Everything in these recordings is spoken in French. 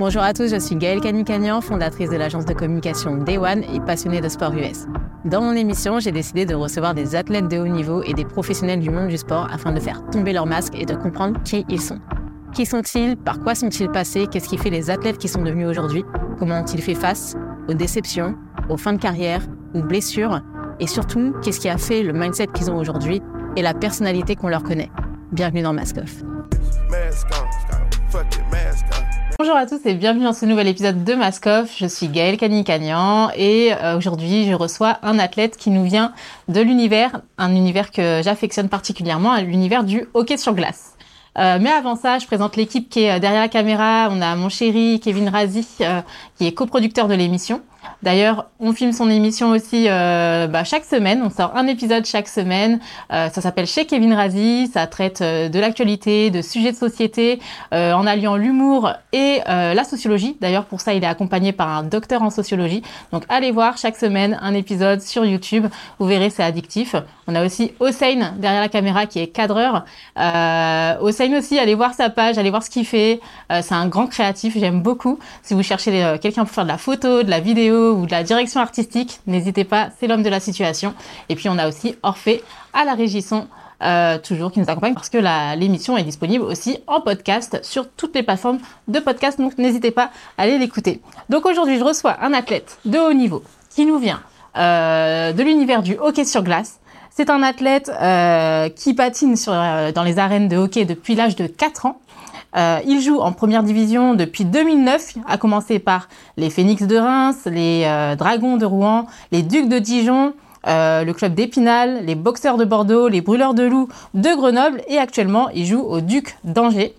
Bonjour à tous, je suis Gaëlle Canicagnan, fondatrice de l'agence de communication Day One et passionnée de sport US. Dans mon émission, j'ai décidé de recevoir des athlètes de haut niveau et des professionnels du monde du sport afin de faire tomber leur masque et de comprendre qui ils sont. Qui sont-ils? Par quoi sont-ils passés? Qu'est-ce qui fait les athlètes qui sont devenus aujourd'hui? Comment ont-ils fait face aux déceptions, aux fins de carrière, aux blessures? Et surtout, qu'est-ce qui a fait le mindset qu'ils ont aujourd'hui et la personnalité qu'on leur connaît? Bienvenue dans Mask Off. Bonjour à tous et bienvenue dans ce nouvel épisode de Mask Off. Je suis Gaëlle Canicagnan et euh, aujourd'hui je reçois un athlète qui nous vient de l'univers, un univers que j'affectionne particulièrement, l'univers du hockey sur glace. Euh, mais avant ça, je présente l'équipe qui est euh, derrière la caméra. On a mon chéri Kevin Razi, qui est coproducteur de l'émission. D'ailleurs, on filme son émission aussi euh, bah, chaque semaine. On sort un épisode chaque semaine. Euh, ça s'appelle Chez Kevin Razi. Ça traite euh, de l'actualité, de sujets de société, en alliant l'humour et la sociologie. D'ailleurs, pour ça, il est accompagné par un docteur en sociologie. Donc, allez voir chaque semaine un épisode sur YouTube. Vous verrez, c'est addictif. On a aussi Hossein derrière la caméra qui est cadreur. Hossein aussi, allez voir sa page, allez voir ce qu'il fait. c'est un grand créatif. J'aime beaucoup. Si vous cherchez quelqu'un pour faire de la photo, de la vidéo, ou de la direction artistique, n'hésitez pas, c'est l'homme de la situation. Et puis on a aussi Orphée à la régisson, euh, toujours qui nous accompagne parce que l'émission est disponible aussi en podcast sur toutes les plateformes de podcast, donc n'hésitez pas à aller l'écouter. Donc aujourd'hui, je reçois un athlète de haut niveau qui nous vient euh, de l'univers du hockey sur glace. C'est un athlète euh, qui patine dans les arènes de hockey depuis l'âge de 4 ans. Euh, il joue en première division depuis 2009, à commencer par les Phoenix de Reims, les euh, Dragons de Rouen, les Ducs de Dijon, euh, le club d'Épinal, les Boxeurs de Bordeaux, les Brûleurs de Loups de Grenoble et actuellement il joue au Duc d'Angers.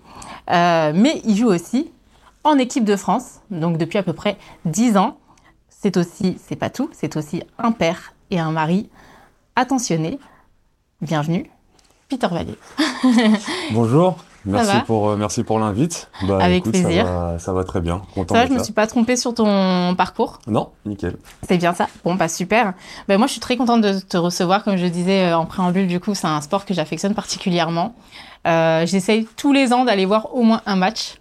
mais il joue aussi en équipe de France, donc depuis à peu près 10 ans. C'est aussi, c'est pas tout, c'est aussi un père et un mari attentionné. Bienvenue, Peter Vallée. Bonjour. Merci pour, euh, merci pour l'invite. Bah, Avec plaisir. Ça va, très bien. Content ça va, je me suis pas trompée sur ton parcours Non, nickel. C'est bien ça. Bon, bah super. Ben, moi, je suis très contente de te recevoir. Comme je disais euh, en préambule, du coup, c'est un sport que j'affectionne particulièrement. Euh, J'essaye tous les ans d'aller voir au moins un match.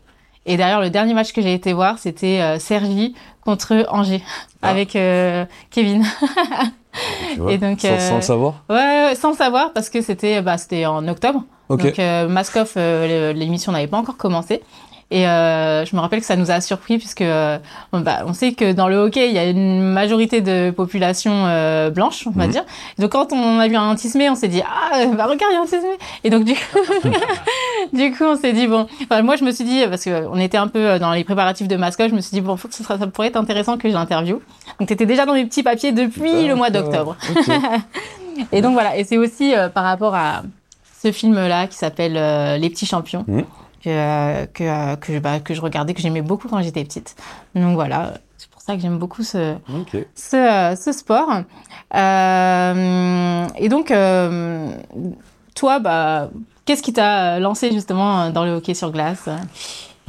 Et d'ailleurs, le dernier match que j'ai été voir, c'était euh, Sergi contre Angers ah. avec euh, Kevin. et donc, sans, le savoir? Ouais, sans le savoir, parce que c'était bah, en octobre. Donc, euh, Maskoff, euh, l'émission n'avait pas encore commencé. Et euh, je me rappelle que ça nous a surpris puisque euh, bah, on sait que dans le hockey, il y a une majorité de population euh, blanche, on va mhm. dire. donc quand on a vu un tismé, on s'est dit ah bah regarde il y a un tismé. Et donc du coup, du coup on s'est dit bon. Enfin, moi je me suis dit parce que on était un peu dans les préparatifs de mascotte, je me suis dit bon faut que ça, ça pourrait être intéressant que je l'interviewe. Donc tu étais déjà dans mes petits papiers depuis le mois d'octobre. et donc voilà. Et c'est aussi par rapport à ce film-là qui s'appelle Les Petits Champions. Mmh. Que, que, que, bah, que, je regardais, que j'aimais beaucoup quand j'étais petite. Donc voilà, c'est pour ça que j'aime beaucoup ce, ce, euh, ce, sport. Euh, et donc, toi, bah, qu'est-ce qui t'a lancé justement dans le hockey sur glace?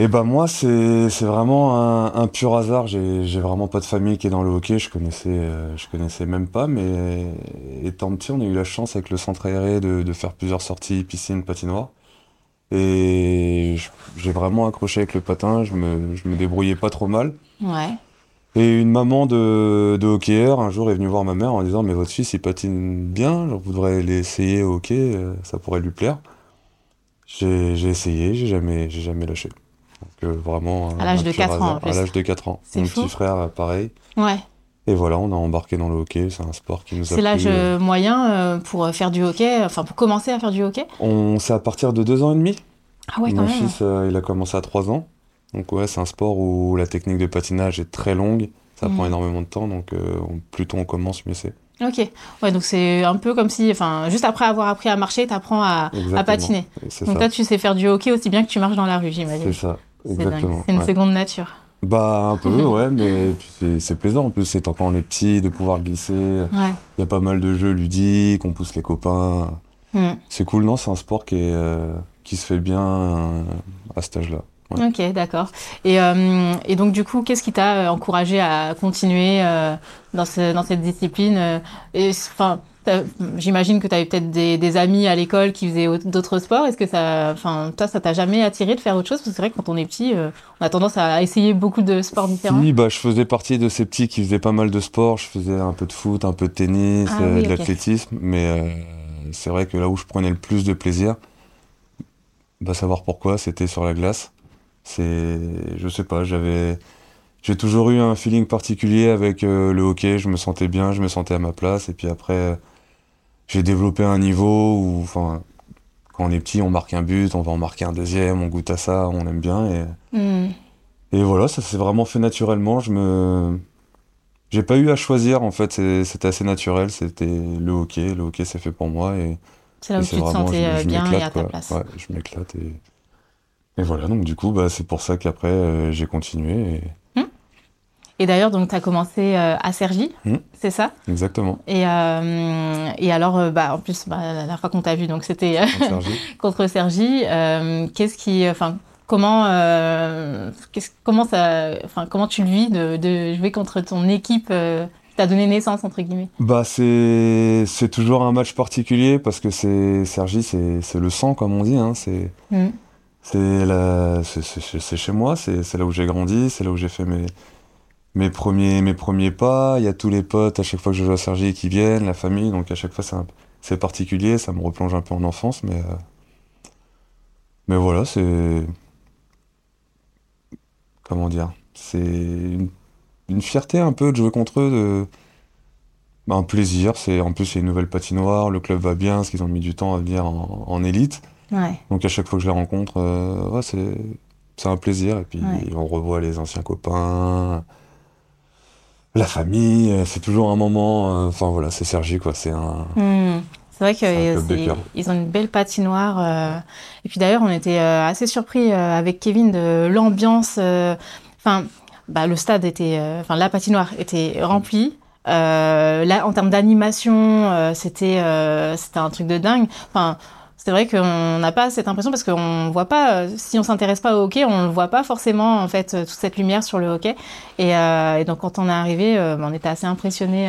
Et bah moi, c'est vraiment un, pur hasard. J'ai vraiment pas de famille qui est dans le hockey. Je connaissais, euh, je connaissais même pas. Mais étant petit, on a eu la chance avec le centre aéré de, faire plusieurs sorties piscine, patinoire. Et j'ai vraiment accroché avec le patin. Je me, je me débrouillais pas trop mal. Ouais. Et une maman de, de hockeyeur un jour est venue voir ma mère en disant mais votre fils il patine bien, vous devrez l'essayer au hockey, euh, ça pourrait lui plaire. J'ai essayé, j'ai jamais, jamais lâché. Donc vraiment. À l'âge de 4 ans. À l'âge de 4 ans. Mon petit frère, euh, pareil. Ouais. Et voilà, on a embarqué dans le hockey. C'est un sport qui nous a. C'est l'âge euh, moyen euh, pour faire du hockey, enfin pour commencer à faire du hockey? On... C'est à partir de 2 ans et demi. Ah ouais, quand Mon même. fils, il a commencé à 3 ans. Donc ouais, c'est un sport où la technique de patinage est très longue. Ça prend mhm. énormément de temps, donc plus tôt on commence, mieux c'est. Ok, ouais, donc c'est un peu comme si, enfin, juste après avoir appris à marcher, tu apprends à, à patiner. Donc là, tu sais faire du hockey aussi bien que tu marches dans la rue, j'imagine. C'est ça. C'est une seconde nature. Bah un peu, ouais, mais c'est plaisant. En plus, c'est tant qu'on est petit de pouvoir glisser. Il y a pas mal de jeux ludiques, on pousse les copains. Hmm. C'est cool, non C'est un sport qui, est, euh, qui se fait bien euh, à cet âge-là. Ok, d'accord. Et, euh, et, donc, du coup, qu'est-ce qui t'a encouragé à continuer dans, ce, dans, cette discipline enfin, J'imagine que tu avais peut-être des, des, amis à l'école qui faisaient d'autres sports. Est-ce que ça, enfin, toi, ça t'a jamais attiré de faire autre chose? Parce que c'est vrai que quand on est petit, euh, on a tendance à essayer beaucoup de sports différents. Oui, bah, je faisais partie de ces petits qui faisaient pas mal de sports. Je faisais un peu de foot, un peu de tennis, ah euh, de l'athlétisme. Mais euh, c'est vrai que là où je prenais le plus de plaisir, bah, savoir pourquoi, c'était sur la glace. C'est, je sais pas, j'avais, j'ai toujours eu un feeling particulier avec le hockey. Je me sentais bien, je me sentais à ma place. Et puis après j'ai développé un niveau où, enfin, quand on est petit, on marque un but, on va en marquer un deuxième, on goûte à ça, on aime bien. Et, hmm. et voilà, ça s'est vraiment fait naturellement. Je me. J'ai pas eu à choisir, en fait, c'était assez naturel. C'était le hockey, le hockey, c'est fait pour moi. Et, c'est là où tu te sentais euh, bien et à ta place. Ouais, je m'éclate. Et, et voilà, donc du coup, bah, c'est pour ça qu'après, euh, j'ai continué. Et, et d'ailleurs, donc, tu as commencé euh, à Sergi, mmh. c'est ça? Exactement. Et, euh, et alors, euh, bah, en plus, bah, la dernière fois qu'on t'a vu, donc c'était contre Sergi. qu'est-ce qui, enfin, comment, comment ça, enfin, comment tu le vis de, de, jouer contre ton équipe qui t'a donné naissance entre guillemets? Bah, c'est, c'est toujours un match particulier parce que c'est Sergi, c'est, c'est le sang comme on dit, hein, c'est. Mmh. C'est, c'est, c'est chez moi, c'est là où j'ai grandi, c'est là où j'ai fait mes, mes premiers, mes premiers pas. Il y a tous les potes à chaque fois que je joue à Sergi qui viennent, la famille. Donc à chaque fois, c'est particulier. Ça me replonge un peu en enfance. Mais, euh, mais voilà, c'est. Comment dire C'est une, fierté un peu de jouer contre eux. De... Bah, un plaisir. C'est En plus, c'est une nouvelle patinoire. Le club va bien parce qu'ils ont mis du temps à venir en, élite. Donc à chaque fois que je les rencontre, euh, c'est un plaisir. Et puis on revoit les anciens copains la famille, euh, c'est toujours un moment. Euh, enfin voilà, c'est Sergi quoi. C'est un. Hmm. C'est vrai qu'ils ont une belle patinoire. Euh, et puis d'ailleurs, on était assez surpris avec Kevin de l'ambiance. Enfin, bah, le stade était, enfin la patinoire était remplie. là, en termes d'animation, c'était c'était un truc de dingue. Enfin, c'est vrai qu'on n'a pas cette impression parce qu'on voit pas, euh, si on s'intéresse pas au hockey, on ne voit pas forcément en fait toute cette lumière sur le hockey. Et, euh, donc quand on est arrivé, euh, on était assez impressionné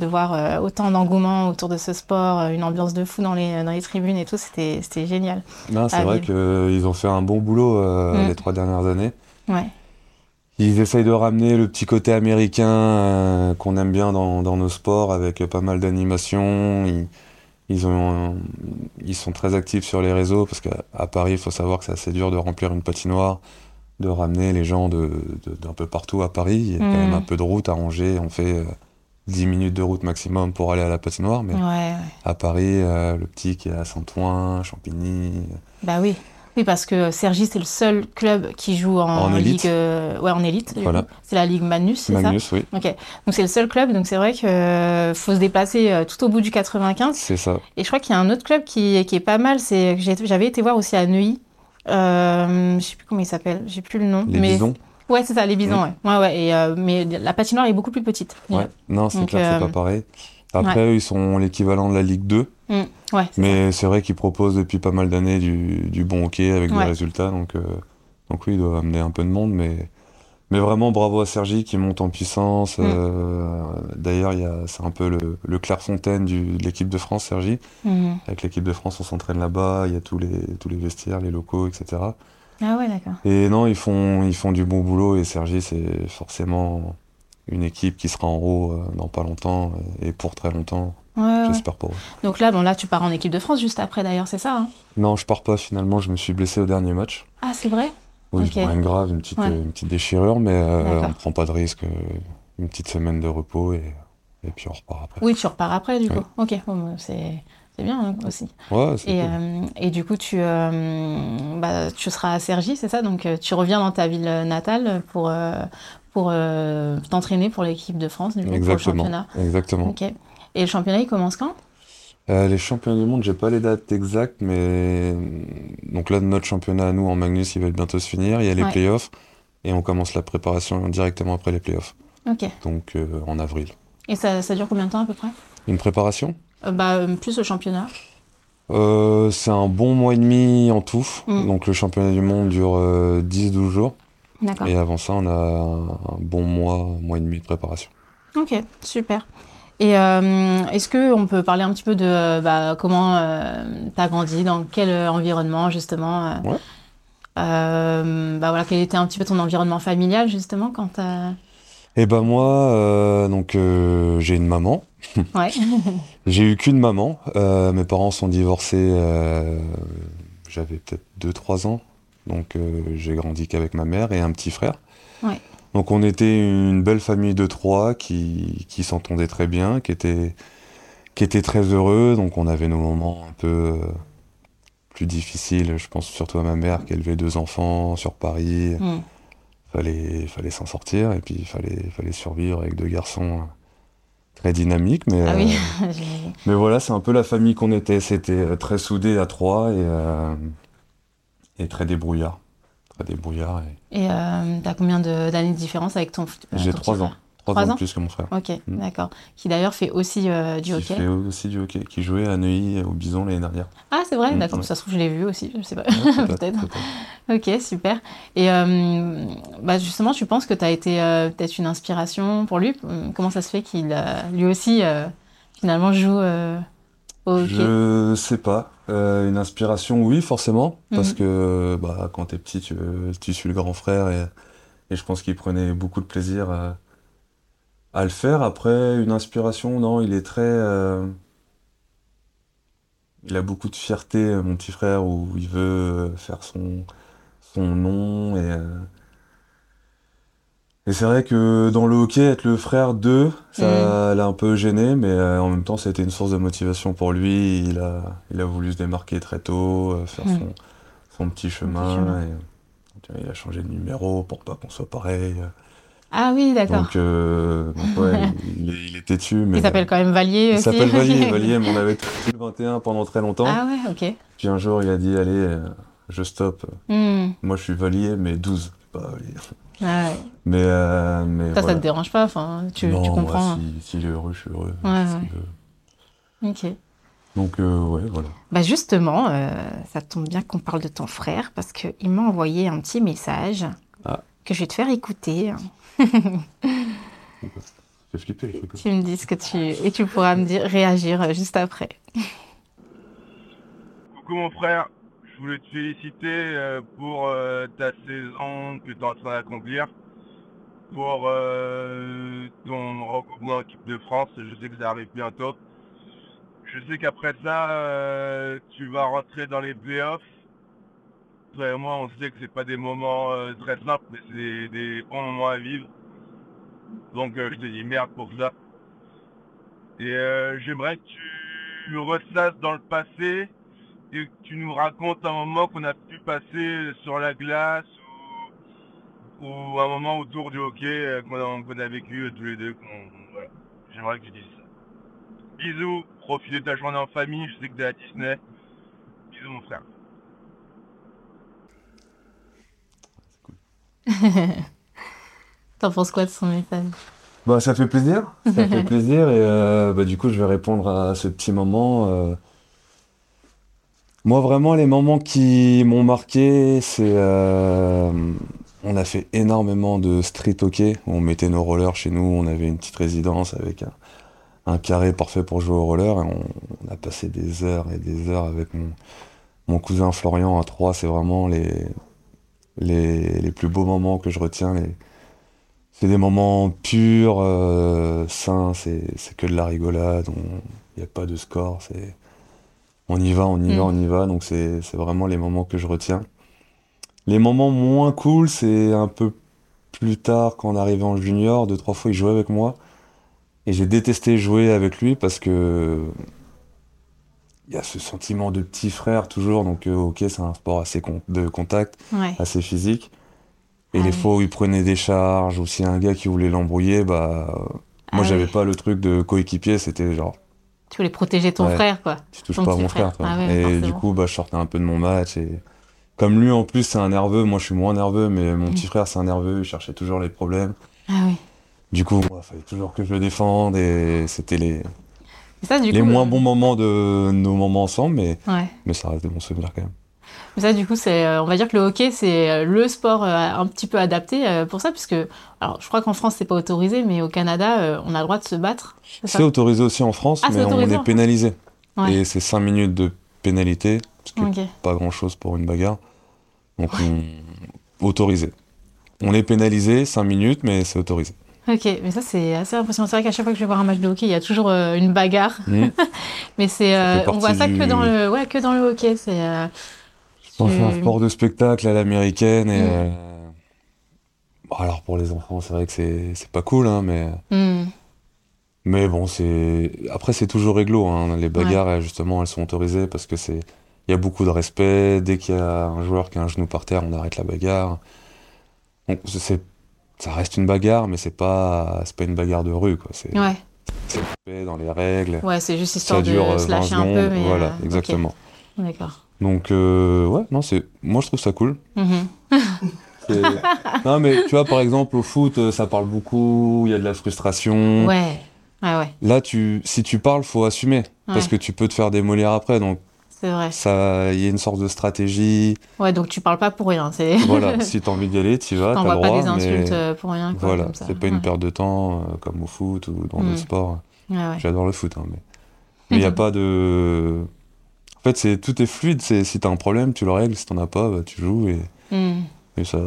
de voir autant d'engouement autour de ce sport, une ambiance de fou dans les, dans les tribunes et tout. C'était, c'était génial. c'est vrai qu'ils ont fait un bon boulot mm. les trois dernières années. Ouais. Ils essayent de ramener le petit côté américain qu'on aime bien dans, dans, nos sports avec pas mal d'animation. Ils, ont, ils sont très actifs sur les réseaux parce qu'à Paris, il faut savoir que c'est assez dur de remplir une patinoire, de ramener les gens d'un de, peu partout à Paris. Il y a quand même hmm. un peu de route à ranger. On fait 10 euh, minutes de route maximum pour aller à la patinoire. Mais à Paris, euh, le petit qui est à Saint-Ouen, Champigny. Bah oui. Oui, parce que Sergi, c'est le seul club qui joue en, ligue, euh, ouais, en élite. Voilà. C'est la ligue Magnus, c'est ça Magnus, oui. Ok. Donc c'est le seul club, donc c'est vrai qu'il euh, faut se déplacer euh, tout au bout du 95. C'est ça. Et je crois qu'il y a un autre club qui, qui est pas mal. C'est j'avais été voir aussi à Neuilly. Je sais plus comment il s'appelle. J'ai plus le nom. Les mais... Bisons. Ouais, c'est ça, les Bisons. Ouais. Ouais, ouais. Et, mais la patinoire est beaucoup plus petite. Ouais. Non, c'est clair, c'est pas pareil. Après, ils sont l'équivalent de la Ligue 2. Mm. Ouais, mais c'est vrai qu'ils proposent depuis pas mal d'années du, du, bon hockey avec des résultats. Donc, euh, donc oui, ils doivent amener un peu de monde. Mais, mais vraiment, bravo à Sergi qui monte en puissance. Mm. Euh, D'ailleurs, c'est un peu le, le Clairefontaine du, de l'équipe de France, Sergi. Mm. Avec l'équipe de France, on s'entraîne là-bas. Il y a tous les, tous les vestiaires, les locaux, etc. Ah ouais, d'accord. Et non, ils font, ils font du bon boulot. Et Sergi, c'est forcément une équipe qui sera en haut euh, dans pas longtemps et pour très longtemps. J'espère pas. Donc là, bon, là, tu pars en équipe de France juste après d'ailleurs, c'est ça hein? Non, je pars pas finalement. Je me suis blessé au dernier match. Ah, c'est vrai? Oui, rien de grave, une petite, une petite déchirure, mais euh, on prend pas de risque. Une petite semaine de repos et, et puis on repart après. Oui, tu repars après du coup. Ok, bon, c'est. C'est bien hein, aussi. Ouais, et, cool. euh, et du coup, tu, euh, bah, tu seras à Sergi, c'est ça? Donc, euh, tu reviens dans ta ville natale pour, euh, pour t'entraîner pour l'équipe de France, du coup, Exactement. pour le championnat. Exactement. Et le championnat, il commence quand? Euh, les championnats du monde, j'ai pas les dates exactes, mais donc là, notre championnat à nous en Magnus, il va bientôt se finir. Il y a les playoffs et on commence la préparation directement après les playoffs. Ok. Donc euh, en avril. Et ça, ça, dure combien de temps à peu près? Une préparation? Euh, Bah plus le championnat. c'est un bon mois et demi en tout. Mm. Donc le championnat du monde dure 10-12 jours. Et avant ça, on a un bon mois, mois et demi de préparation. Ok, super. Et euh, est-ce que on peut parler un petit peu de bah, comment tu as grandi, dans quel environnement justement euh, Ouais. euh, bah voilà, quel était un petit peu ton environnement familial justement quand t'as... Et ben moi, euh, donc euh, j'ai une maman. Ouais. J'ai eu qu'une maman. Euh, mes parents sont divorcés. euh, j'avais peut-être 2-3 ans. Donc euh, j'ai grandi qu'avec ma mère et un petit frère. Ouais. Donc on était une belle famille de trois qui, qui s'entendait très bien, qui était, qui était très heureux. Donc on avait nos moments un peu euh, plus difficiles. Je pense surtout à ma mère qui élevait deux enfants sur Paris. Hmm. Fallait, fallait s'en sortir et puis il fallait, fallait survivre avec deux garçons euh, très dynamiques. Mais, Ah oui. Mais voilà, c'est un peu la famille qu'on était. C'était très soudé à trois et, euh, et très débrouillard. Très débrouillard. et- euh, t'as combien d'années de différence avec ton, euh, J'ai ton trois petit ans. Trois Trois ans ans plus que mon frère. Ok, Mm. d'accord. Qui d'ailleurs fait aussi euh, du Qui hockey. fait aussi du hockey, qui jouait à Neuilly au Bison l'année dernière. Ah, c'est vrai, Mm, d'accord. ouais. Ça se trouve, je l'ai vu aussi, je sais pas. Ouais, Peut-être. Ok, super. Et euh, bah justement, tu penses que tu as été euh, peut-être une inspiration pour lui? Hum, Comment ça se fait qu'il lui aussi finalement joue au hockey? Je sais pas. Euh, une inspiration, oui, forcément. Parce Mhm. que bah, quand t'es petit, tu, tu suis le grand frère et, et je pense qu'il prenait beaucoup de plaisir à, à le faire. Après, une inspiration, non, il est très. euh, il a beaucoup de fierté, mon petit frère, où il veut euh, faire son, son nom. Et, euh, et c'est vrai que dans le hockey, être le frère d'eux, ça l'a un peu gêné, mais euh, en même temps, ça a été une source de motivation pour lui. Il a, il a voulu se démarquer très tôt, euh, faire Mm. son, son petit chemin. et, il a changé de numéro pour pas qu'on soit pareil. Ah oui, d'accord. Donc, euh, donc ouais, il, est, il est têtu, mais Il s'appelle quand même Valier il aussi. s'appelle Valier. Valier, mais on avait tous le 21 pendant très longtemps. Ah ouais, ok. Puis un jour, il a dit, allez, je stoppe. Hmm. Moi, je suis Valier, mais 12, pas Valier. Ah ouais. Mais, euh, mais Ça, ça voilà. te dérange pas enfin, tu, non, tu moi, comprends. hein. si- s'il est heureux, je suis heureux. Ouais. Ok. Donc, euh, ouais, voilà. Bah justement, euh, ça tombe bien qu'on parle de ton frère parce qu'il m'a envoyé un petit message Ah. que je vais te faire écouter. J'ai flippé. Tu me dis ce que tu... Et tu pourras me dire, réagir euh, juste après. Coucou mon frère, je voulais te féliciter euh, pour euh, ta saison que tu es en train d'accomplir, pour euh, ton recrutement en équipe de France. Je sais que ça arrive bientôt. Je sais qu'après ça, tu vas rentrer dans les playoffs. Toi et moi, on sait que c'est pas des moments très simples, mais c'est des, bons moments à vivre. Donc je te dis merde pour ça. Et j'aimerais que tu ressasses dans le passé et que tu nous racontes un moment qu'on a pu passer sur la glace ou, ou un moment autour du hockey euh, qu'on a, qu'on a vécu euh, tous les deux. voilà. J'aimerais que tu dises ça. Bisous, profite de ta journée en famille, je sais que t'es à Disney. Bisous mon frère. T'en penses quoi de son message? Bah, ça fait plaisir. Ça fait plaisir. Et euh, bah, du coup, je vais répondre à ce petit moment. euh. Moi, vraiment, les moments qui m'ont marqué, c'est. euh, On a fait énormément de street hockey. On mettait nos rollers chez nous. On avait une petite résidence avec un, carré parfait pour jouer au roller. Et on, a passé des heures et des heures avec mon, cousin Florian à trois. C'est vraiment les, les, plus beaux moments que je retiens. C'est des moments purs, euh, sains, c'est c'est que de la rigolade, il n'y a pas de score, c'est on y va, on y Mm. va, on y va, donc c'est c'est vraiment les moments que je retiens. Les moments moins cool, c'est un peu plus tard quand on arrivait en junior, deux, trois fois il jouait avec moi, et j'ai détesté jouer avec lui parce que il y a ce sentiment de petit frère toujours, donc euh, ok c'est un sport assez con- de contact, Ouais. assez physique. Et Ah les oui. fois où il prenait des charges, ou s'il y a un gars qui voulait l'embrouiller, bah. euh, Ah moi, j'avais pas le truc de coéquipier, c'était genre, Tu voulais protéger ton Ouais. frère, quoi. tu touches Ton pas mon frère. Ah ouais, et forcément. du coup, bah, je sortais un peu de mon match. Et comme lui, en plus, c'est un nerveux, moi, je suis moins nerveux, mais mon Mm. petit frère, c'est un nerveux, il cherchait toujours les problèmes. Ah oui. Du coup, il fallait toujours que je le défende, et c'était les, ça, les coup, moins euh, bons moments de nos moments ensemble, mais, Ouais. mais ça reste de bons souvenirs quand même. Mais ça, du coup, c'est, euh, on va dire que le hockey, c'est euh, le sport euh, un petit peu adapté pour ça, puisque, alors, je crois qu'en France, c'est pas autorisé, mais au Canada, on a le droit de se battre. c'est autorisé aussi en France, Ah, mais on est pénalisé. Ouais. Et c'est 5 minutes de pénalité, ce qui est Ok. pas grand chose pour une bagarre. Donc, on... autorisé. On est pénalisé 5 minutes, mais c'est autorisé. Ok, mais ça, c'est assez impressionnant. C'est vrai qu'à chaque fois que je vais voir un match de hockey, il y a toujours euh, une bagarre. Mm. Mais c'est, euh, on voit ça que dans le, ouais, que dans le hockey. C'est, euh, Bon, c'est un tu- sport de spectacle à l'américaine. Et, Mm. euh, bon, alors, pour les enfants, c'est vrai que c'est c'est pas cool, hein, mais... hmm, Mais bon, c'est après c'est toujours réglo. Hein. Les bagarres, justement, elles sont autorisées parce que c'est il y a beaucoup de respect. Dès qu'il y a un joueur qui a un genou par terre, on arrête la bagarre. Donc c'est ça reste une bagarre, mais c'est pas c'est pas une bagarre de rue quoi. C'est ouais, c'est dans les règles. ouais, c'est juste histoire Ça dure de euh, se 20 lâcher un peu. Mais, voilà, euh, exactement. D'accord. Donc euh, ouais, non c'est moi je trouve ça cool. Mhm. C'est- non mais tu vois par exemple au foot, euh, ça parle beaucoup, il y a de la frustration. Ouais, ouais, ouais, Là, tu, si tu parles, faut assumer. Parce que tu peux te faire démolir après. Donc, c'est vrai. ça, il y a une sorte de stratégie. Ouais, donc tu parles pas pour rien. C'est... Voilà, si t'as envie d'y aller, tu y vas, T'envoies le pas droit. des insultes mais euh, pour rien. Quoi, voilà, c'est pas une perte de temps euh, comme au foot ou dans Mm. d'autres sports. Ouais, ouais. J'adore le foot, hein, mais il n'y a pas de. En fait, c'est tout est fluide. C'est si t'as un problème, tu le règles. Si t'en as pas, bah, tu joues et, Hmm. et ça.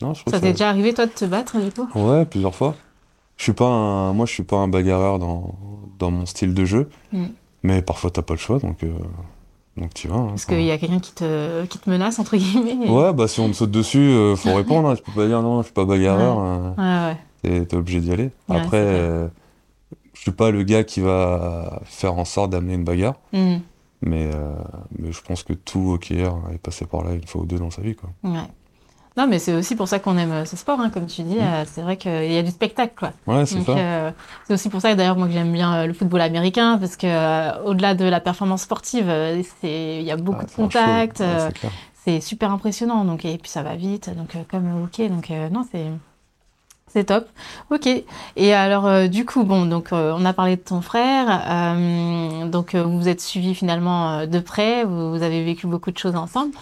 Non, je Ça ça. t'est déjà arrivé, toi, de te battre, du coup Ouais, plusieurs fois. Je suis pas un... Moi, je suis pas un bagarreur dans, dans mon style de jeu. Mm. Mais parfois, t'as pas le choix, donc, euh, donc tu vas. hein. Parce qu'il y a quelqu'un qui te, qui te menace, entre guillemets. et- Ouais, bah si on te saute dessus, euh, faut répondre. hein. Tu peux pas dire non, je suis pas bagarreur. hein. Ouais, ouais. T'es t'es obligé d'y aller. Ouais, Après, euh, je suis pas le gars qui va faire en sorte d'amener une bagarre. Hmm. Mais, euh, mais je pense que tout hockeyeur est passé par là une fois ou deux dans sa vie, quoi. Ouais. Non, mais c'est aussi pour ça qu'on aime euh, ce sport, hein, comme tu dis. euh, c'est vrai qu'il y a du spectacle, quoi. Ouais, c'est ça. euh, c'est aussi pour ça, d'ailleurs, moi, que j'aime bien le football américain, parce que euh, au-delà de la performance sportive, c'est il y a beaucoup Ah, de contacts, Ouais, c'est super impressionnant. Donc, et puis ça va vite, donc comme hockey. Donc, euh, non, c'est c'est top. Ok. Et alors, euh, du coup, bon, donc euh, on a parlé de ton frère. euh, donc, vous vous êtes suivis finalement de près. Vous, vous avez vécu beaucoup de choses ensemble.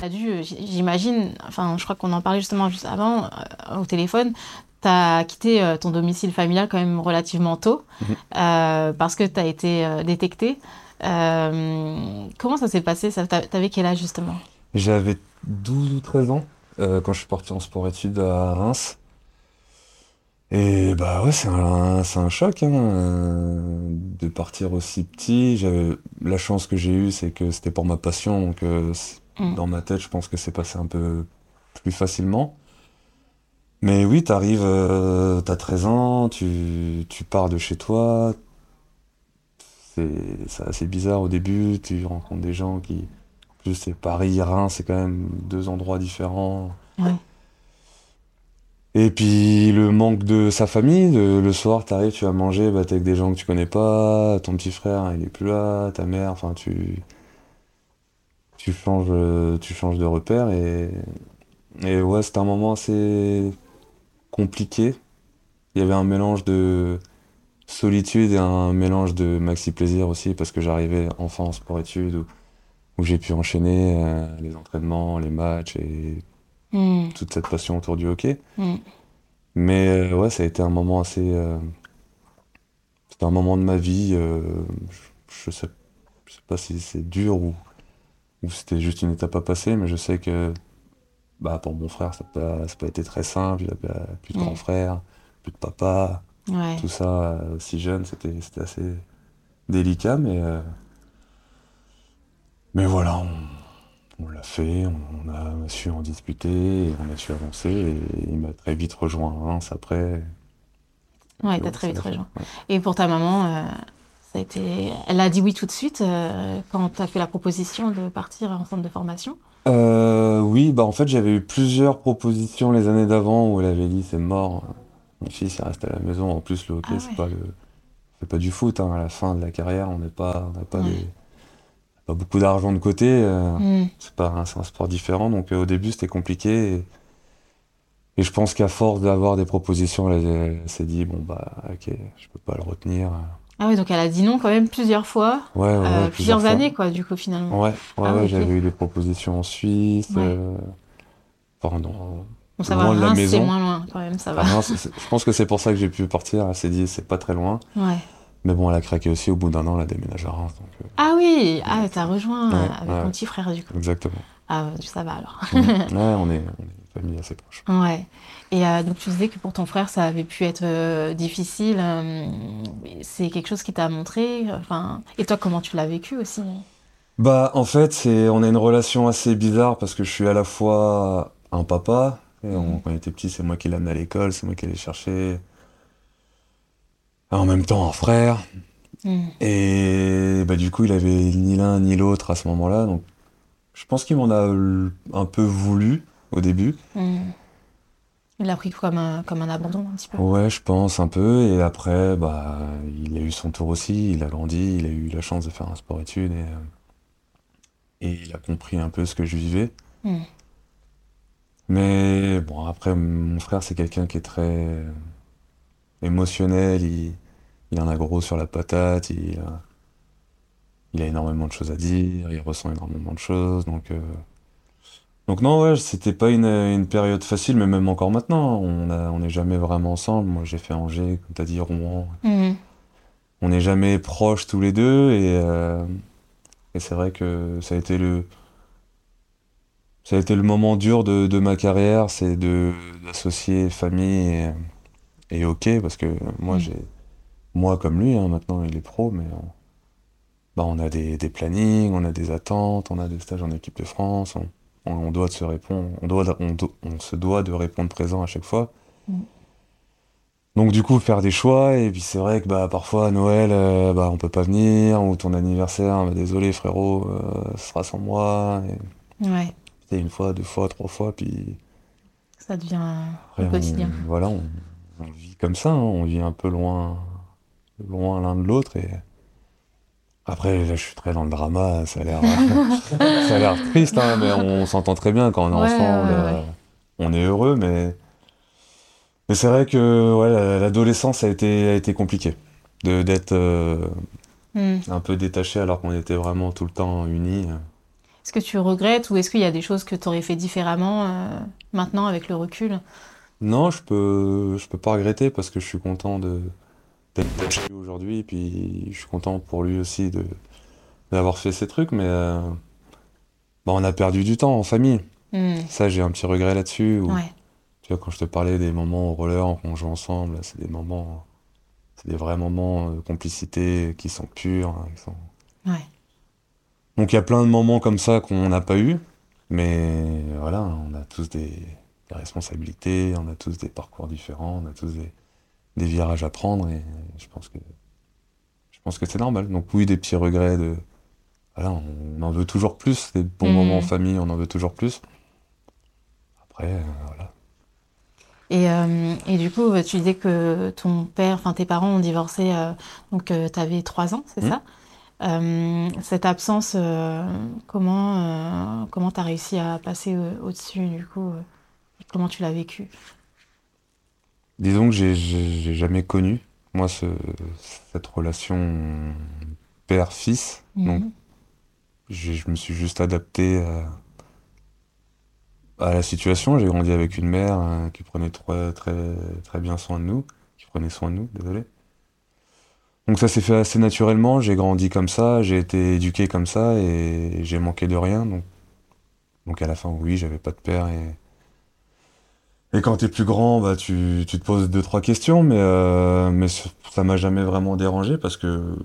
T'as dû, j'imagine, enfin, je crois qu'on en parlait justement juste avant au téléphone. T'as quitté euh, ton domicile familial quand même relativement tôt Mhm. parce que t'as été euh, détecté. Comment ça s'est passé? Ça T'a- T'avais quel âge justement? J'avais 12 ou 13 ans quand je suis parti en sport-études à Reims. Et bah ouais, c'est un, c'est un choc hein, euh, de partir aussi petit. J'avais la chance que j'ai eue, c'est que c'était pour ma passion, donc euh, Mm. dans ma tête, je pense que c'est passé un peu plus facilement. Mais oui, t'arrives, euh, t'as 13 ans, tu, tu pars de chez toi. C'est c'est assez bizarre au début, tu rencontres des gens qui, plus c'est Paris, Reims, c'est quand même deux endroits différents. Ouais. Et puis le manque de sa famille, de- le soir t'arrives, tu vas manger, bah, t'es avec des gens que tu connais pas, ton petit frère il est plus là, ta mère, enfin tu tu changes tu changes de repère et et ouais c'était un moment assez compliqué. Il y avait un mélange de solitude et un mélange de maxi plaisir aussi parce que j'arrivais enfin en sport études où j'ai pu enchaîner euh, les entraînements, les matchs et Hmm, toute cette passion autour du hockey. hmm. Mais euh, ouais, ça a été un moment assez. euh, C'était un moment de ma vie. je, je sais, pas si c'est dur ou, ou c'était juste une étape à passer, mais je sais que bah, pour mon frère, ça n'a pas, été très simple. Il avait plus de Mm. grand frère, plus de papa, Ouais. tout ça aussi jeune, c'était c'était assez délicat, mais. Mais voilà, on, on l'a fait, on, a su en discuter, on a su avancer, et il m'a très vite rejoint Reims après. Ouais, t'as très vite rejoint. ouais. Et pour ta maman, euh, ça a été... elle a dit oui tout de suite euh, quand tu as fait la proposition de partir en centre de formation? Euh, oui, bah en fait j'avais eu plusieurs propositions les années d'avant où elle avait dit c'est mort, mon fils il reste à la maison. En plus le hockey Ah c'est ouais. pas le, c'est pas du foot. hein. À la fin de la carrière on n'est pas, on n'a pas Ouais. des, pas beaucoup d'argent de côté. euh, Hmm, c'est pas, un- sport différent donc euh, au début c'était compliqué. Et, et je pense qu'à force d'avoir des propositions, elle, elle s'est dit bon bah ok je peux pas le retenir. Ah oui, donc elle a dit non quand même plusieurs fois, Ouais, ouais, euh, plusieurs, plusieurs fois. années quoi, du coup finalement. Ouais, ouais, Ah, ouais, j'avais eu des propositions en Suisse, euh. Bon, ça va, loin de la Reims, c'est maison. moins loin quand même, ça va. Enfin, non, je pense que c'est pour ça que j'ai pu partir. Elle s'est dit, c'est pas très loin. Ouais. Mais bon, elle a craqué aussi au bout d'un an, elle a déménagé à Reims. Donc, euh, Ah oui, ah t'as rejoint Ouais, avec ouais. mon petit frère du coup. exactement. Ah ça va alors. ouais, on est, on est une famille assez proche. Ouais. Et euh, donc tu disais que pour ton frère ça avait pu être euh, difficile. c'est quelque chose qui t'a montré. Enfin, et toi comment tu l'as vécu aussi? Bah, en fait, c'est, on a une relation assez bizarre parce que je suis à la fois un papa. Et on- Mhm. quand il était petit, c'est moi qui l'amenais à l'école, c'est moi qui allais chercher. En même temps, un frère. Hmm. Et bah, du coup, il avait ni l'un ni l'autre à ce moment-là. Donc, je pense qu'il m'en a un peu voulu au début. Hmm. Il l'a pris comme un, comme un abandon un petit peu. Ouais, je pense un peu. Et après, bah, il a eu son tour aussi. Il a grandi. Il a eu la chance de faire un sport-études. Et, euh, et il a compris un peu ce que je vivais. Hmm. Mais bon, après, mon frère, c'est quelqu'un qui est très émotionnel. Il, il en a gros sur la patate. Il a, il a énormément de choses à dire. Il ressent énormément de choses. Donc, euh, donc non, ouais, c'était pas une, une période facile, mais même encore maintenant, on a, on n'est jamais vraiment ensemble. Moi, j'ai fait Angers, comme t'as dit, Rouen. Hmm. On n'est jamais proches tous les deux. Et, euh, et c'est vrai que ça a été le, ça a été le moment dur de, de ma carrière, c'est d'associer famille et, et hockey, parce que moi, Mm. j'ai, moi comme lui, hein, maintenant il est pro, mais on, bah, on a des, des plannings, on a des attentes, on a des stages en équipe de France, on, on, on doit se répondre, on doit, on, do- on se doit de répondre présent à chaque fois. Mm. Donc du coup, faire des choix, et puis c'est vrai que bah, parfois à Noël, euh, bah, on peut pas venir, ou ton anniversaire, bah, désolé frérot, euh, ce sera sans moi. Et, Ouais, c'était une fois, deux fois, trois fois, puis ça devient le quotidien. voilà, on, on vit comme ça, hein, on vit un peu loin, loin l'un de l'autre, et après, là, je suis très dans le drama, ça a l'air, ça a l'air triste, hein, mais on, s'entend très bien quand on est Ouais, ensemble, ouais, euh, ouais. on est heureux, mais, mais c'est vrai que l'adolescence a été, a été compliquée, de, d'être euh, Hmm. un peu détaché alors qu'on était vraiment tout le temps unis. Est-ce que tu regrettes ou est-ce qu'il y a des choses que tu aurais fait différemment euh, maintenant avec le recul? Non, je peux, je peux pas regretter parce que je suis content de d'être chez lui aujourd'hui, puis je suis content pour lui aussi de d'avoir fait ces trucs, mais euh, bah, on a perdu du temps en famille. Hmm. Ça, j'ai un petit regret là-dessus. où, Ouais, Tu vois, quand je te parlais des moments au roller qu'on joue ensemble, c'est des moments, c'est des vrais moments de complicité qui sont purs. hein, qui sont- ouais. Donc il y a plein de moments comme ça qu'on n'a pas eu, mais voilà, on a tous des, des responsabilités, on a tous des parcours différents, on a tous des, des virages à prendre et je pense que je pense que c'est normal. Donc oui, des petits regrets de voilà, on en veut toujours plus, des bons Mhm. moments en famille, on en veut toujours plus. Après, euh, voilà. Et, euh, et du coup, tu disais que ton père, enfin tes parents ont divorcé, euh, donc tu avais trois ans, c'est Mhm. ça? Euh, cette absence, euh, comment euh, comment t'as réussi à passer au- au-dessus du coup? Comment tu l'as vécu? Disons que j'ai jamais connu moi ce, cette relation père-fils, donc Mhm. je me suis juste adapté à, à la situation. J'ai grandi avec une mère euh, qui prenait très, très, très bien soin de nous, qui prenait soin de nous, désolé. Donc ça s'est fait assez naturellement. J'ai grandi comme ça, j'ai été éduqué comme ça et j'ai manqué de rien. Donc, donc à la fin, oui, j'avais pas de père et et quand t'es plus grand, bah tu, tu te poses deux trois questions, mais euh, mais ça m'a jamais vraiment dérangé parce que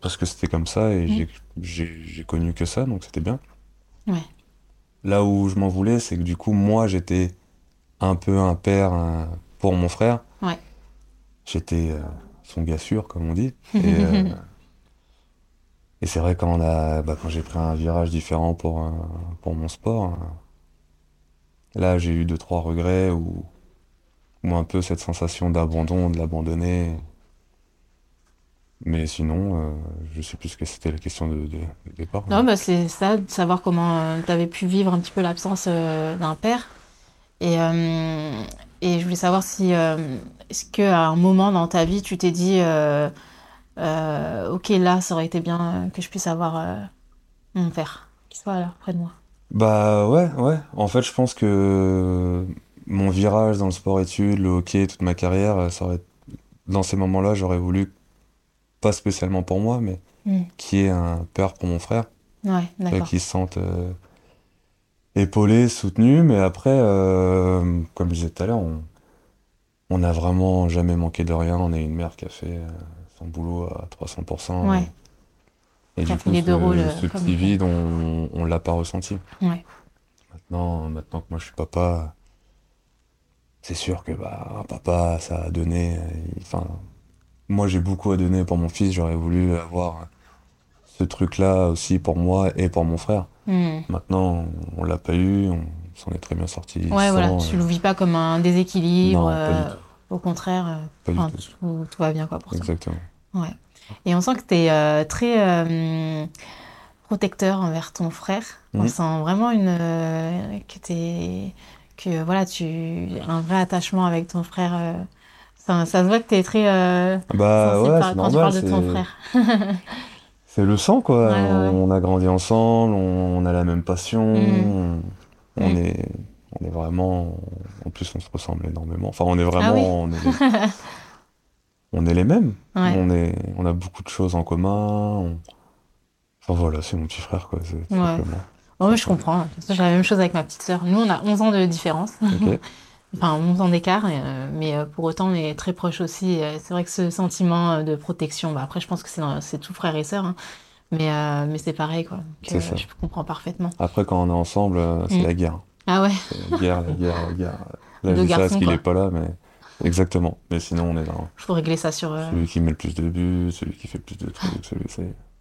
parce que c'était comme ça et j'ai connu que ça, donc c'était bien. Ouais. Là où je m'en voulais, c'est que du coup, moi, j'étais un peu un père pour mon frère. Ouais. J'étais euh, son gars sûr, comme on dit. Et, euh, et c'est vrai, quand, on a, bah, quand j'ai pris un virage différent pour, pour mon sport, là, j'ai eu deux, trois regrets ou, ou un peu cette sensation d'abandon, de l'abandonner. Mais sinon, euh, je sais plus ce que c'était la question de, de- de départ. Non, bah, c'est ça, de savoir comment tu avais pu vivre un petit peu l'absence euh, d'un père. Et, euh, et je voulais savoir si, euh, est-ce qu'à un moment dans ta vie, tu t'es dit, euh, euh, ok, là, ça aurait été bien euh, que je puisse avoir euh, mon père qui soit là près de moi? Bah ouais, ouais. En fait, je pense que mon virage dans le sport-études, le hockey, toute ma carrière, euh, ça aurait... dans ces moments-là, j'aurais voulu, pas spécialement pour moi, mais Mm. qui est un père pour mon frère, Ouais, euh, d'accord. qui se sente euh, épaulé, soutenu. Mais après, euh, comme je disais tout à l'heure, on on n'a vraiment jamais manqué de rien. On a une mère qui a fait son boulot à 300%. Ouais. Et du coup, les deux ce, rôles, ce comme petit vide, on, on l'a pas ressenti. Ouais. Maintenant, maintenant que moi je suis papa, c'est sûr que bah, un papa, ça a donné. euh, Enfin, moi j'ai beaucoup à donner pour mon fils. J'aurais voulu avoir ce truc-là aussi pour moi et pour mon frère. Mm. Maintenant, on l'a pas eu. On s'en est très bien sorti. Ouais, voilà, tu euh, le vis pas comme un déséquilibre. Non, euh, au contraire, euh, tout. tout, tout va bien quoi pour ça. Exactement. Ouais. Et on sent que tu es très euh, protecteur envers ton frère. On Mhm. sent vraiment une, euh, que t'es que voilà, tu un vrai attachement avec ton frère. euh, ça, ça se voit que tu es très euh, Bah sensible ouais, par- quand tu normal. parles de ton frère. C'est le sang, quoi. Ouais, ouais, ouais. On, a grandi ensemble, on, on a la même passion, Mhm. on, on Mhm. est, on est vraiment. En plus, on se ressemble énormément. Enfin, on est Ah vraiment. oui. on, est les, on est les mêmes. Ouais. On, est, on a beaucoup de choses en commun. on- Enfin voilà, c'est mon petit frère, quoi. c'est- Ouais. Oh, mais je comprends. J'ai la même chose avec ma petite sœur. Nous, on a 11 ans de différence. Enfin, 11 ans d'écart, euh, mais euh, pour autant, on est très proches aussi. C'est vrai que ce sentiment euh, de protection, bah, après, je pense que c'est dans- c'est tout frère et sœur, hein. mais, euh, mais c'est pareil, quoi. C'est ça. je comprends parfaitement. Après, quand on est ensemble, c'est Mhm. la guerre. Ah ouais, la guerre, la guerre, la guerre. Là, Deux je parce qu'il quoi. est pas là, mais. Exactement. Mais sinon, on est dans faut régler ça sur. euh, celui qui met le plus de buts, celui qui fait le plus de trucs, celui.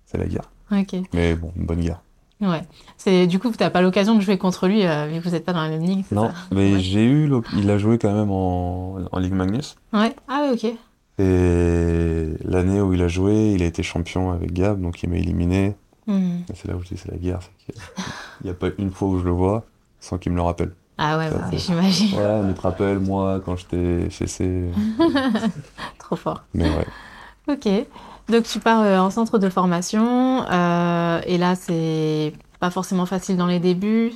C'est la guerre. Ok, Mais bon, une bonne guerre. ouais. C'est du coup, t'as pas l'occasion de jouer contre lui euh, vu que vous êtes pas dans la même ligue. Non, ça mais Ouais. j'ai eu. Il a joué quand même en, en Ligue Magnus. Ouais. Ah ouais, ok. Et l'année où il a joué, il a été champion avec Gab, donc il m'a éliminé. Hmm. C'est là où je dis c'est la guerre. qu'il n'y a pas une fois où je le vois sans qu'il me le rappelle. Ah ouais, bah, j'imagine. Ouais, on te rappelle, moi, quand je t'ai fessé. Trop fort. Mais ouais. Ok. Donc tu pars euh, en centre de formation euh, et là c'est pas forcément facile dans les débuts,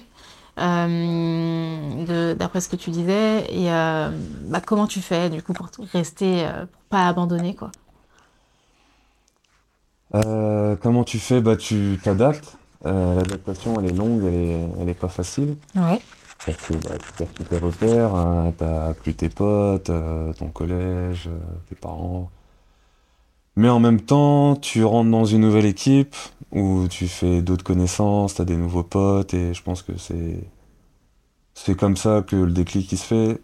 euh, d'après ce que tu disais. Et bah, comment tu fais du coup pour rester, pour pas abandonner quoi? Comment tu fais? Bah, tu t'adaptes. L'adaptation, elle est longue, elle est, elle est pas facile. Ouais. Parce que bah, tu perds tous tes repères, hein, t'as plus tes potes, euh, ton collège, euh, tes parents. Mais en même temps, tu rentres dans une nouvelle équipe où tu fais d'autres connaissances, t'as des nouveaux potes, et je pense que c'est c'est comme ça que le déclic qui se fait.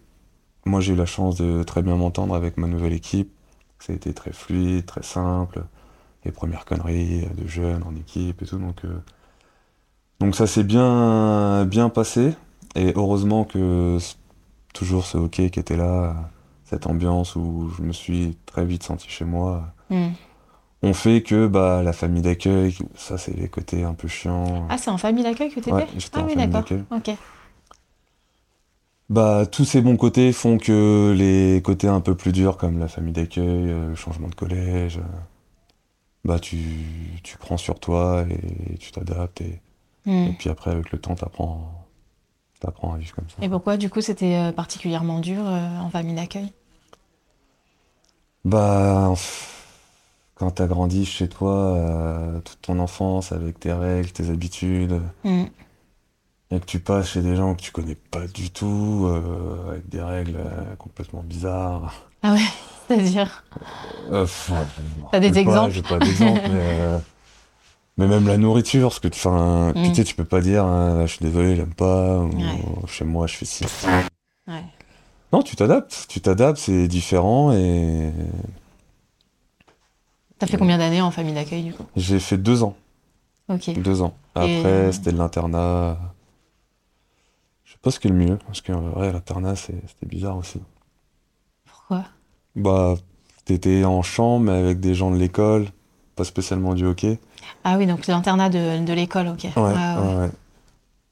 Moi, j'ai eu la chance de très bien m'entendre avec ma nouvelle équipe. Ça a été très fluide, très simple. Les premières conneries de jeunes en équipe et tout, donc euh, donc ça s'est bien bien passé. Et heureusement que toujours ce hockey qui était là, cette ambiance où je me suis très vite senti chez moi, Hmm. on fait que bah, la famille d'accueil, ça c'est les côtés un peu chiants. Ah c'est en famille d'accueil que t'étais Ouais, Ah en oui d'accord. Ok. Bah, tous ces bons côtés font que les côtés un peu plus durs, comme la famille d'accueil, euh, le changement de collège, euh, bah tu, tu prends sur toi et tu t'adaptes. Et, Hmm. et puis après, avec le temps, t'apprends, t'apprends à vivre comme ça. Et pourquoi du coup c'était euh, particulièrement dur euh, en famille d'accueil? Bah, quand t'as grandi chez toi euh, toute ton enfance avec tes règles, tes habitudes, Hmm. et que tu passes chez des gens que tu connais pas du tout, euh, avec des règles euh, complètement bizarres. Ah ouais, c'est-à-dire? T'as des pas- exemples? J'ai pas d'exemple, mais, mais même la nourriture, parce que enfin, Mm. tu tu peux pas dire, hein, je suis désolé, j'aime pas, ou Ouais. chez moi, je fais ci. Ouais. Non, tu t'adaptes, tu t'adaptes, c'est différent, et T'as fait combien d'années en famille d'accueil du coup? J'ai fait deux ans. Ok. Deux ans. Et- Après, c'était de l'internat. Je sais pas ce qui est le mieux, parce qu'en vrai, l'internat, c'était bizarre aussi. Pourquoi? Bah, t'étais en chambre, mais avec des gens de l'école, pas spécialement du hockey. Ah oui, donc l'internat de, de l'école, ok. Ouais.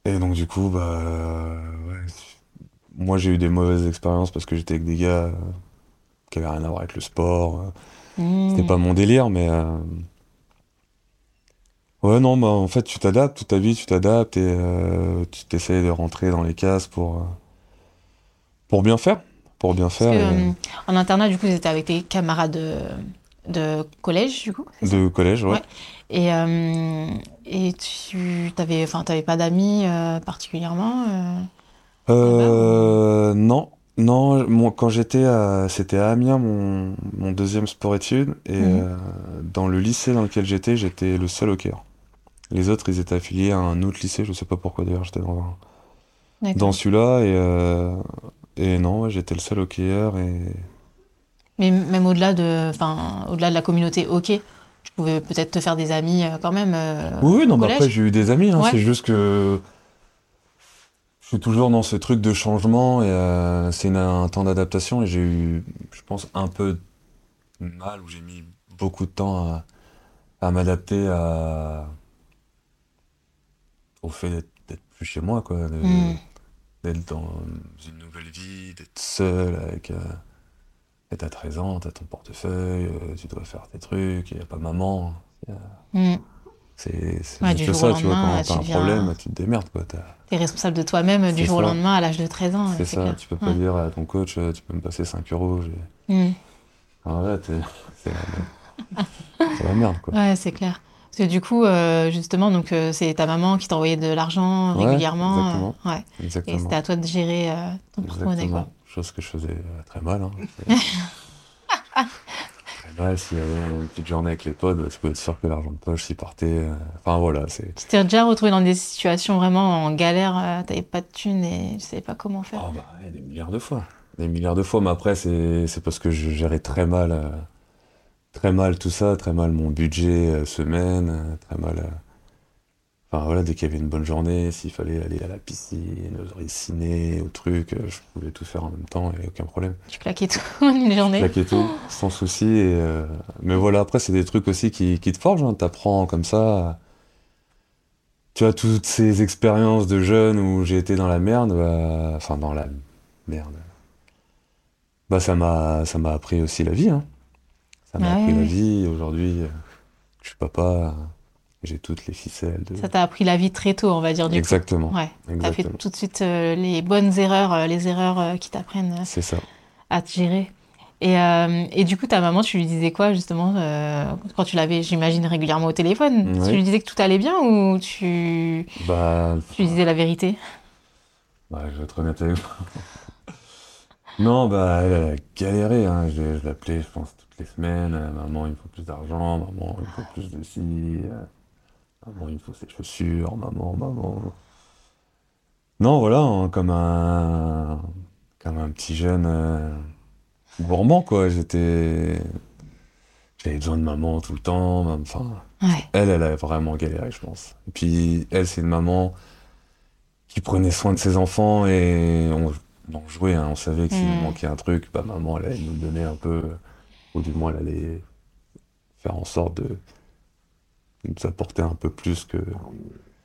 Et donc, du coup, bah, euh, ouais. Moi, j'ai eu des mauvaises expériences parce que j'étais avec des gars euh, qui avaient rien à voir avec le sport. Mmh. C'était pas mon délire, mais. euh, Ouais, non, bah, en fait, tu t'adaptes toute ta vie, tu t'adaptes et euh, tu t'essayes de rentrer dans les cases pour, pour bien faire. Pour bien faire. Parce que, et- en internat, du coup, vous étiez avec tes camarades de, collège, du coup De collège, ouais. Ouais. Et, euh, et tu t'avais, enfin, t'avais pas d'amis euh, particulièrement euh, Euh, non, non, moi, quand j'étais à, c'était à Amiens, mon, mon deuxième sport-études, et Mhm. dans le lycée dans lequel j'étais, j'étais le seul hockeyeur. Les autres, ils étaient affiliés à un autre lycée, je sais pas pourquoi d'ailleurs, j'étais dans, un- dans celui-là, et, et non, ouais, j'étais le seul hockeyeur, et Mais même au-delà de, enfin, au-delà de la communauté hockey, tu pouvais peut-être te faire des amis euh, quand même. euh, Oui, oui, non, mais après, j'ai eu des amis, hein, Ouais. c'est juste que je suis toujours dans ce truc de changement et euh, c'est un temps d'adaptation et j'ai eu, je pense, un peu de mal où j'ai mis beaucoup de temps à, à m'adapter à, au fait d'être plus chez moi, quoi, de- Mm. d'être dans une nouvelle vie, d'être seul avec. euh, t'as 13 ans, t'as ton portefeuille, euh, tu dois faire tes trucs, il n'y a pas maman. Mm. c'est Ouais, juste ça, tu vois, quand t'as un problème, tu te démerdes, quoi. T'es responsable de toi-même du jour au lendemain à l'âge de 13 ans. C'est ça, clair. tu peux pas Ouais. dire à ton coach, euh, tu peux me passer 5 euros. j'ai- Mm. Ah c'est la, merde, quoi. Ouais, c'est clair. Parce que du coup, euh, justement, donc euh, c'est ta maman qui t'envoyait de l'argent Ouais, régulièrement. exactement. euh, ouais. Et Exactement. c'était à toi de gérer ton porte-monnaie. Chose que je faisais euh, très mal. Hein. très mal, s'il y avait une petite journée avec les potes, bah, tu peux être sûr que l'argent de poche s'y partait. euh, Enfin voilà, c'est. Tu t'es déjà retrouvé dans des situations vraiment en galère, euh, t'avais pas de thunes et tu savais pas comment faire. Oh bah des milliards de fois. Des milliards de fois, mais après, c'est c'est parce que je gérais très mal, euh, très mal tout ça, très mal mon budget euh, semaine, très mal. Enfin voilà, dès qu'il y avait une bonne journée, s'il fallait aller à la piscine, au ciné, au truc, euh, je pouvais tout faire en même temps, il n'y avait aucun problème. Tu claquais tout en une journée. Claquer tout, sans souci. Et, euh, Mais voilà, après, c'est des trucs aussi qui, qui te forgent, hein, t'apprends comme ça. Tu as toutes ces expériences de jeune où j'ai été dans la merde, bah, enfin dans la merde. Bah ça m'a ça m'a appris aussi la vie, hein. Ça m'a Ah appris la vie. Aujourd'hui, euh, je suis papa, j'ai toutes les ficelles de. Ça t'a appris la vie très tôt, on va dire, du Exactement. coup. Ouais. T'as fait tout de suite euh, les bonnes erreurs, euh, les erreurs euh, qui t'apprennent ça. à te gérer. Et, et du coup, ta maman, tu lui disais quoi, justement, quand tu l'avais, j'imagine, régulièrement au téléphone? Tu lui disais que tout allait bien ou tu, Bah, tu lui disais la vérité? Bah, je vais être honnête avec. Non, bah, elle a galéré, hein. Je, je l'appelais, je pense, toutes les semaines. Maman, il me faut plus d'argent. Maman, il me faut plus de ci. Maman, il me faut ces chaussures. Maman, maman. Non, voilà, hein, comme un, comme un petit jeune euh, gourmand, quoi. J'étais, j'avais besoin de maman tout le temps. même- Enfin, Ouais. elle, elle a vraiment galéré, je pense. Et puis, elle, c'est une maman qui prenait soin de ses enfants et on, on jouait, hein, on savait que s'il Mm. manquait un truc, bah, maman, elle allait nous le donner un peu, ou du moins, elle allait faire en sorte de nous apporter un peu plus que.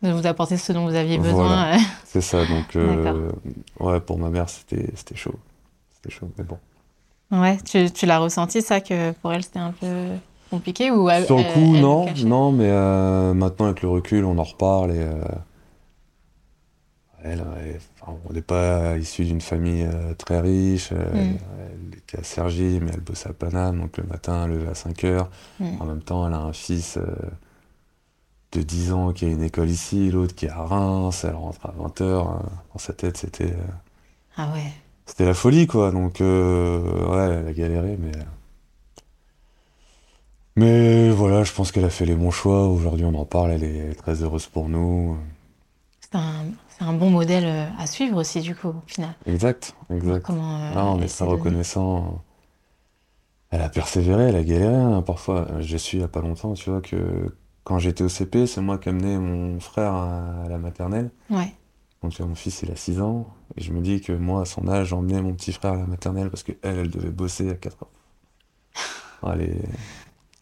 De vous apporter ce dont vous aviez besoin. Voilà. euh. C'est ça, donc, euh, ouais, pour ma mère, c'était chaud. C'était chaud, mais bon. Ouais, tu, tu l'as ressenti, ça, que pour elle, c'était un peu compliqué ou Sur le coup, elle non, non, mais euh, maintenant avec le recul, on en reparle et euh, elle, elle- enfin, on n'est pas issu d'une famille très riche. Mm. Elle était à Cergy, mais elle bossait à Paname, donc le matin, elle levait à 5 heures. Mm. En même temps, elle a un fils de 10 ans qui a une école ici, l'autre qui est à Reims. Elle rentre à 20 heures. hein. Dans sa tête, c'était euh, Ah ouais. c'était la folie, quoi. Donc, euh, ouais, elle a galéré, mais. Mais voilà, je pense qu'elle a fait les bons choix. Aujourd'hui, on en parle, elle est très heureuse pour nous. C'est un, c'est un bon modèle euh, à suivre aussi, du coup, au final. Exact, exact. Comment, euh, Ah, on est très reconnaissant. Elle a persévéré, elle a galéré, hein, parfois. J'ai su il n'y a pas longtemps, tu vois, que quand j'étais au CP, c'est moi qui amenais mon frère à, la maternelle. Ouais. Donc, mon fils, il a 6 ans. Et je me dis que moi, à son âge, j'emmenais mon petit frère à la maternelle parce qu'elle, elle devait bosser à 4 heures. Allez,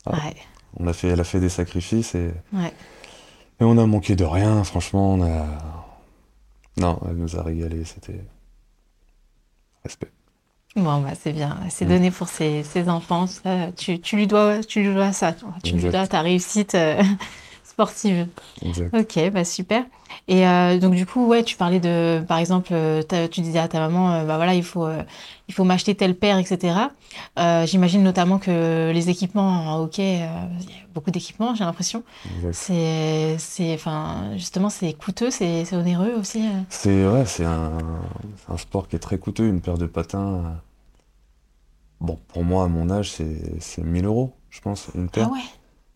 Ah. Ouais. on a fait, elle a fait des sacrifices et, Ouais. et on a manqué de rien, franchement. On a... Non, elle nous a régalé, c'était. Respect. Bon, bah, c'est bien. C'est Mm. donné pour ses, ses enfants. Tu, tu lui dois, tu lui dois ça. Tu lui dois ta réussite euh, sportive. Exact. Ok, bah super. Et euh, donc du coup, ouais, tu parlais de, par exemple, euh, tu disais à ta maman, euh, bah voilà, il faut, euh, il faut m'acheter telle paire, etc. J'imagine notamment que les équipements en hockey, il y a beaucoup d'équipements, j'ai l'impression. C'est, c'est, enfin, justement, c'est coûteux, c'est, c'est onéreux aussi. C'est ouais, c'est un, un sport qui est très coûteux. Une paire de patins, bon, pour moi, à mon âge, c'est c'est 1000 euros, je pense, une paire. Ah ouais.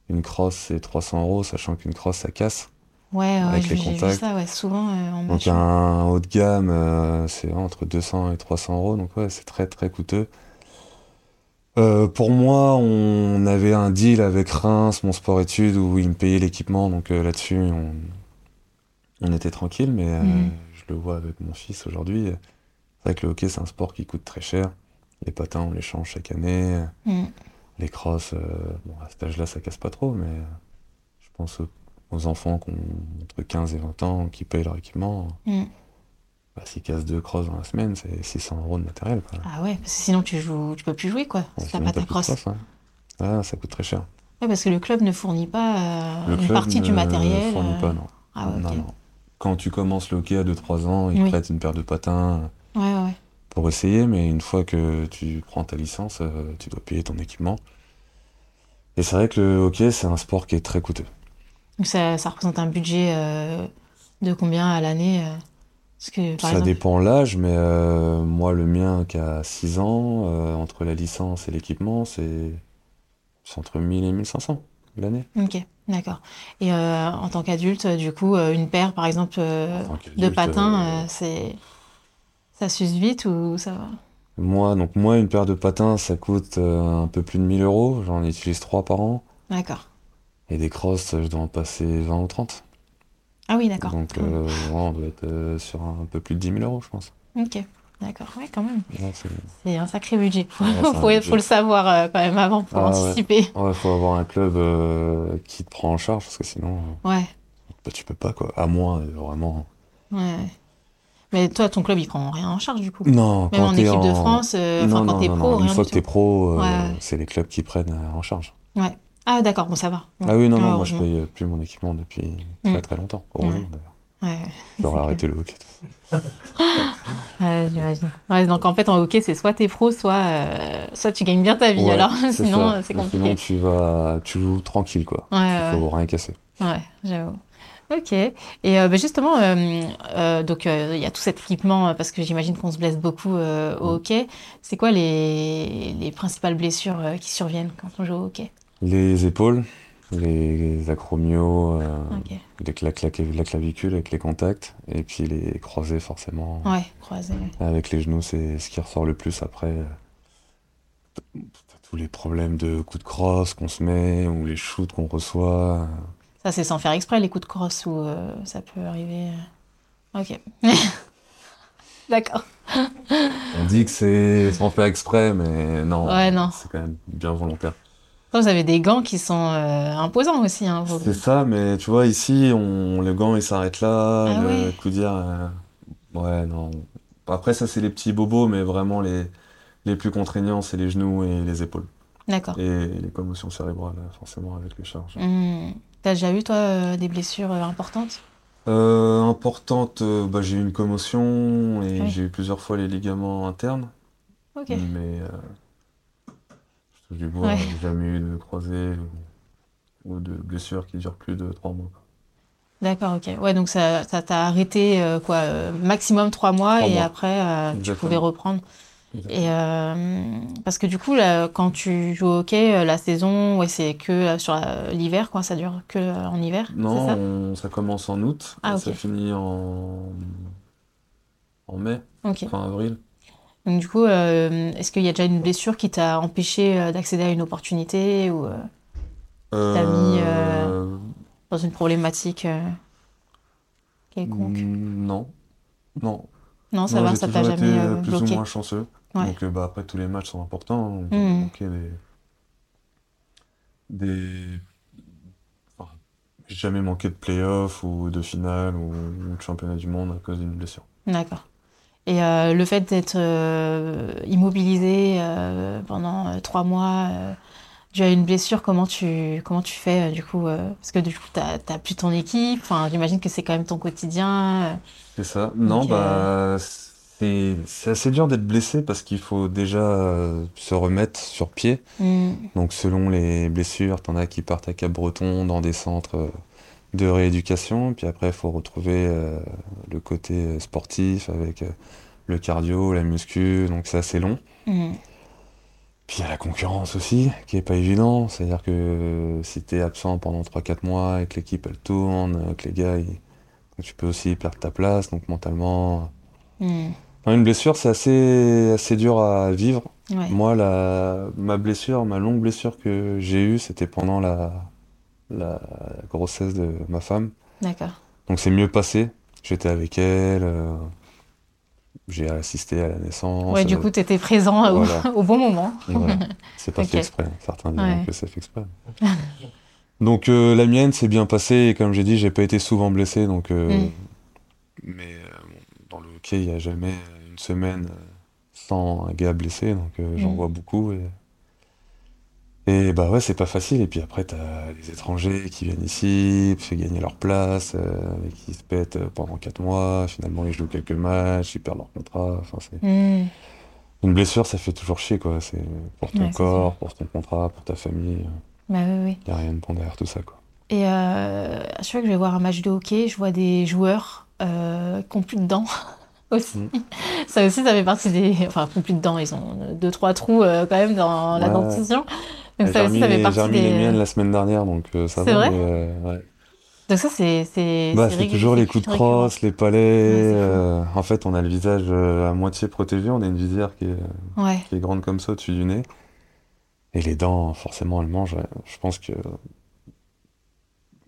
Une crosse, c'est 300 euros, sachant qu'une crosse, ça casse. Ouais, Avec les vu ça, ouais, souvent euh, en Donc un haut de gamme, euh, c'est entre 200 et 300 euros, donc ouais, c'est très très coûteux. Euh, pour moi, on avait un deal avec Reims, mon sport-études, où ils me payaient l'équipement, donc euh, là-dessus, on, on était tranquille, mais euh, Mhm. je le vois avec mon fils aujourd'hui. C'est vrai que le hockey, c'est un sport qui coûte très cher. Les patins, on les change chaque année. Mm. Les crosses, euh, bon, à cet âge-là, ça casse pas trop, mais euh, je pense aux, enfants qui ont entre 15 et 20 ans qui payent leur équipement. Mm. Bah, s'ils cassent deux crosses dans la semaine, c'est 600 euros de matériel. Quoi. Ah ouais, parce que sinon tu joues, tu peux plus jouer quoi, Ouais, si t'as pas ta crosse. ouais. Ah, ça coûte très cher. Ouais, parce que le club ne fournit pas euh, Le une partie du ne matériel. fournit euh, pas, non. Ah ouais, Non, non. Quand tu commences le hockey à 2-3 ans, ils Oui. prêtent une paire de patins ouais, ouais. Pour essayer, mais une fois que tu prends ta licence, euh, tu dois payer ton équipement. Et c'est vrai que le hockey, c'est un sport qui est très coûteux. Donc ça, ça représente un budget euh, de combien à l'année euh, Parce que par Ça exemple, dépend l'âge, mais euh, moi, le mien qui a 6 ans, euh, entre la licence et l'équipement, c'est entre 1000 et 1500 l'année. ok, d'accord. Et en tant qu'adulte, du coup, une paire, par exemple, de patins, c'est ça s'use vite ou ça va Moi, donc moi, une paire de patins, ça coûte euh, un peu plus de 1000 euros. J'en utilise 3 par an. D'accord. Et des crosses, je dois en passer 20 ou 30. Ah oui, d'accord. Donc, euh, ouais, on doit être euh, sur un peu plus de 10 000 euros, je pense. Ok, d'accord. Ouais, quand même. Ouais, c'est- un sacré budget. Ouais, un faut, budget. faut le savoir euh, quand même avant pour Ah anticiper. Ouais, faut avoir un club qui te prend en charge, parce que sinon, Ouais, bah, tu peux pas, quoi. À moins, vraiment. ouais. Mais toi, ton club, il prend rien en charge du coup. Non, Même quand en équipe de France, euh, non, quand t'es pro, non. rien Une fois que t'es pro, euh, Ouais. c'est les clubs qui prennent euh, en charge. Ouais. Ah d'accord, bon ça va. Ah oui, non, Ah, non, moi je heureusement. paye plus mon équipement depuis très Mm. très longtemps. Heureusement d'ailleurs. Ouais. J'aurais arrêté le hockey. Ouais, j'imagine. Ouais, donc en fait en hockey c'est soit t'es pro, soit euh, soit tu gagnes bien ta vie. Ouais, alors sinon c'est Sinon, compliqué. tu vas, tu joues tranquille, quoi. Ouais, ouais, Il faut rien casser. ouais, j'avoue. Ok. Et euh, bah, justement, euh, euh, donc il y a tout cet équipement parce que j'imagine qu'on se blesse beaucoup au Mm. hockey. C'est quoi les, les principales blessures qui surviennent quand on joue au hockey? Les épaules, les acromios, Ok. les cla- cla- la clavicule avec les contacts, et puis les croisés forcément. Ouais, croisé. ouais. Avec les genoux, c'est ce qui ressort le plus après. Tous les problèmes de coups de crosse qu'on se met, ou les shoots qu'on reçoit. Ça c'est sans faire exprès les coups de crosse ou euh, ça peut arriver. euh. Ok. D'accord. On dit que c'est sans faire exprès, mais non, Ouais, non. c'est quand même bien volontaire. Vous avez des gants qui sont euh, imposants aussi. Hein, vos- C'est ça, mais tu vois, ici, on, le gant, il s'arrête là, Ah le ouais. coudière, euh, ouais, non. Après, ça, c'est les petits bobos, mais vraiment, les, les plus contraignants, c'est les genoux et les épaules. D'accord. Et les commotions cérébrales, forcément, avec les charges. Hmm. T'as déjà eu, toi, euh, des blessures euh, importantes? Euh, importante, euh, bah, j'ai eu une commotion et Oui. j'ai eu plusieurs fois les ligaments internes, Ok. mais je touche du bois, Ouais. j'ai jamais eu de croisé ou, de blessure qui dure plus de trois mois. D'accord, ok. Ouais, donc ça, ça t'a arrêté, quoi, maximum trois mois et mois. après, tu pouvais reprendre. Et euh, parce que du coup, là, quand tu joues au hockey, euh, la saison, ouais, c'est que euh, sur l'hiver, quoi, ça dure que en hiver, Non, ça? on- ça commence en août Ah, et ça finit en, en mai, Ok. fin avril. Donc du coup, euh, est-ce qu'il y a déjà une blessure qui t'a empêché d'accéder à une opportunité ou euh, T'as mis, dans une problématique quelconque? mm, Non, non. Non, ça Non, va, ça t'a été jamais euh, euh, plus ou bloqué. moins chanceux. Ouais. Donc euh, bah, après, tous les matchs sont importants. Donc, Mhm. ok, des... des... enfin, j'ai jamais manqué de play-off ou de finale ou, ou de championnat du monde à cause d'une blessure. D'accord. Et euh, le fait d'être euh, immobilisé trois mois dû à une blessure. Comment tu, comment tu fais euh, du coup euh, Parce que du coup, tu n'as plus ton équipe. Enfin, j'imagine que c'est quand même ton quotidien. euh. C'est ça. Non, bah, c'est c'est assez dur d'être blessé parce qu'il faut déjà euh, se remettre sur pied. Hmm. Donc, selon les blessures, t'en as qui partent à Cap-Breton dans des centres euh, de rééducation. Puis après, il faut retrouver euh, le côté sportif avec euh, le cardio, la muscu. Donc, c'est assez long. Hmm. Puis il y a la concurrence aussi, qui est pas évident. C'est-à-dire que euh, si t'es absent pendant 3-4 mois et que l'équipe elle tourne, que les gars, ils- tu peux aussi perdre ta place, donc mentalement. Hmm. Une blessure, c'est assez, assez dur à vivre. Ouais. Moi, la, ma blessure, ma longue blessure que j'ai eue, c'était pendant la, la grossesse de ma femme. D'accord. Donc c'est mieux passé. J'étais avec elle, euh, j'ai assisté à la naissance. Ouais, du euh, coup, tu étais présent au, Voilà. au bon moment. Voilà. C'est pas fait exprès. Certains diront Ouais. que c'est fait exprès. Donc euh, la mienne s'est bien passée et comme j'ai dit, j'ai pas été souvent blessé. Donc, euh, Mm. mais euh, bon, dans le hockey, il y a jamais une semaine euh, sans un gars blessé. Donc euh, j'en Mm. vois beaucoup et et bah ouais, c'est pas facile. Et puis après, t'as les étrangers qui viennent ici, fait gagner leur place, euh, et qui se pètent pendant 4 mois. Finalement, ils jouent quelques matchs, ils perdent leur contrat. Enfin, c'est Hmm. une blessure, ça fait toujours chier, quoi. C'est pour ton Ouais, corps, pour ton contrat, pour ta famille. Bah oui, oui. Il n'y a rien de bon derrière tout ça, quoi. Et euh, chaque fois que je vais voir un match de hockey, je vois des joueurs euh, qui ont plus de dents aussi. Mm. Ça aussi, ça fait partie des... Enfin, plus de dents, ils ont deux, trois trous euh, quand même dans la dentition. Donc J'ai ça aussi, ça fait partie j'ai des... les miennes la semaine dernière, donc euh, ça C'est va. vrai mais, euh, ouais. Donc ça, c'est... C'est Bah, toujours les coups de crosse, les palais. Ouais, en fait, on a le visage à moitié protégé, on a une visière qui est, qui est grande comme ça au-dessus du nez. Et les dents, forcément, elles mangent. Je pense que.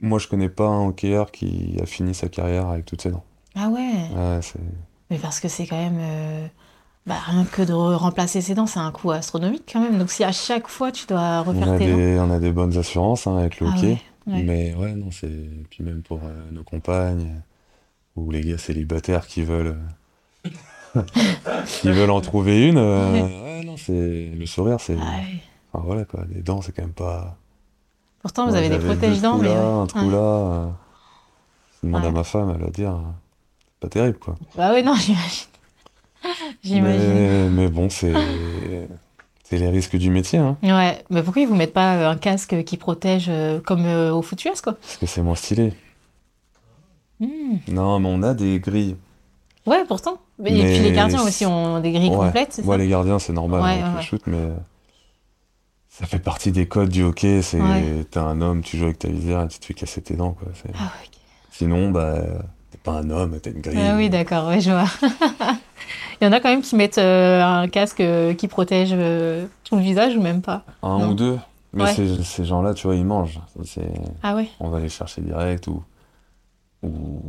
Moi, je connais pas un hockeyeur qui a fini sa carrière avec toutes ses dents. Ah ouais. Ouais, c'est. Mais parce que c'est quand même... euh, Bah, rien que de re- remplacer ses dents, c'est un coût astronomique quand même. Donc si à chaque fois, tu dois On refaire a tes dents... des, on a des bonnes assurances hein, avec le Ah hockey. ouais, ouais. Mais ouais, non, c'est. Puis même pour euh, nos compagnes, ou les gars célibataires qui veulent. qui veulent en trouver une. euh, ouais, non, c'est. Le sourire, c'est. Ah ouais. Enfin voilà quoi, les dents, c'est quand même pas. Pourtant, vous avez des j'avais deux protège-dents, trous mais... là, un trou là. Je demande à ma femme, elle va dire. Pas terrible quoi. Bah oui, non, j'imagine. J'imagine. Mais, mais bon, c'est. C'est les risques du métier, hein, Ouais, mais pourquoi ils vous mettent pas un casque qui protège euh, comme euh, au foot US, quoi? Parce que c'est moins stylé. Hmm. Non, mais on a des grilles. Ouais, pourtant. Mais- Et puis les gardiens aussi ont des grilles Ouais. complètes, c'est Moi, ça? les gardiens, c'est normal Ouais, ouais, ouais. shoot, mais ça fait partie des codes du hockey. C'est Ouais. t'es un homme, tu joues avec ta visière et tu te fais casser tes dents, quoi. Ah, ouais, ok. Sinon, bah, t'es pas un homme, t'as une grille. Ah oui, d'accord, ouais, je vois. Il y en a quand même qui mettent euh, un casque euh, qui protège euh, tout le visage ou même pas. un Non. ou deux. Mais Ouais. ces, ces gens-là, tu vois, ils mangent. C'est, Ah ouais on va les chercher direct ou, ou,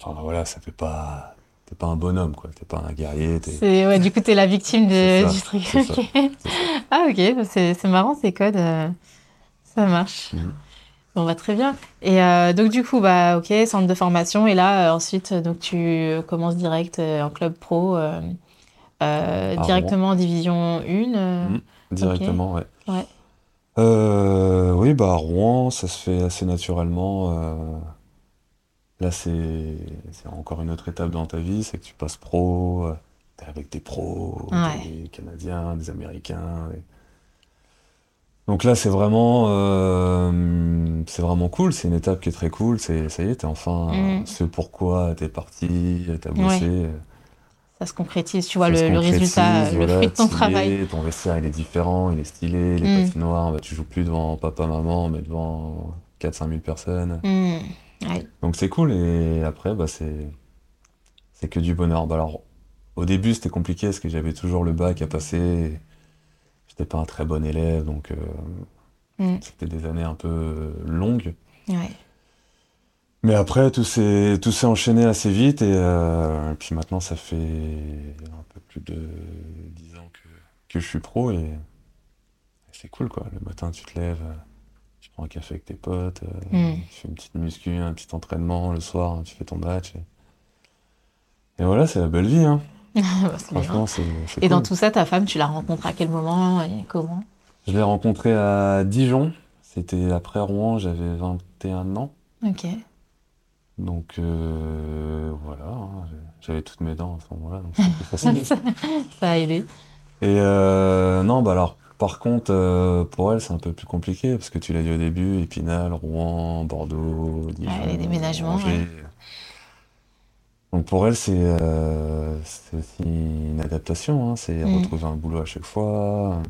enfin voilà, ça fait pas, t'es pas un bonhomme, quoi. T'es pas un guerrier. T'es... C'est ouais, du coup, t'es la victime de, du truc. Ah ok, c'est c'est marrant ces codes. euh, ça marche. Mhm. Bon bah très bien. Et euh, donc du coup bah ok centre de formation et là euh, ensuite euh, donc tu commences direct euh, en club pro À directement en division 1. euh, Mhm. Directement, ouais. Ouais. Oui, bah à Rouen, ça se fait assez naturellement. Là, c'est encore une autre étape dans ta vie, c'est que tu passes pro, t'es avec des pros, Ouais. des Canadiens, des Américains. et- Donc là, c'est vraiment, euh, c'est vraiment cool. C'est une étape qui est très cool. C'est, ça y est, t'es enfin Mhm. ce pourquoi t'es parti, t'as bossé. Ça se concrétise, tu vois le, résultat, le fruit de ton travail. Ton vestiaire, il est différent, il est stylé. Les Mm. patinoires, bah, tu joues plus devant papa, maman, mais devant 4-5 000 personnes. Ouais. Donc c'est cool. Et après, bah, c'est, c'est que du bonheur. Bah, alors, au début, c'était compliqué parce que j'avais toujours le bac à passer. J'étais pas un très bon élève, donc euh, Mm. c'était des années un peu longues. Ouais. Mais après, tout s'est tout s'est enchaîné assez vite et, euh, et puis maintenant, ça fait un peu plus de 10 ans que, que je suis pro et, et c'est cool quoi. Le matin, tu te lèves, euh, tu prends un café avec tes potes, euh, Mm. tu fais une petite muscu, un petit entraînement, le soir, tu fais ton match. Et, et voilà, c'est la belle vie, hein. Franchement, c'est c'est Et dans tout ça, ta femme, tu la rencontres à quel moment et comment? Je l'ai rencontré à Dijon. C'était après Rouen, j'avais 21 ans. Ok. Donc euh, voilà, hein, j'avais toutes mes dents à ce moment-là, donc c'était facile. Ça a aidé. Et euh, non, bah alors, par contre, euh, pour elle, c'est un peu plus compliqué, parce que tu l'as dit au début, Épinal, Rouen, Bordeaux, Dijon, les déménagements, Angers. ouais. Donc pour elle, c'est euh, c'est aussi une adaptation, hein, c'est Mm. retrouver un boulot à chaque fois,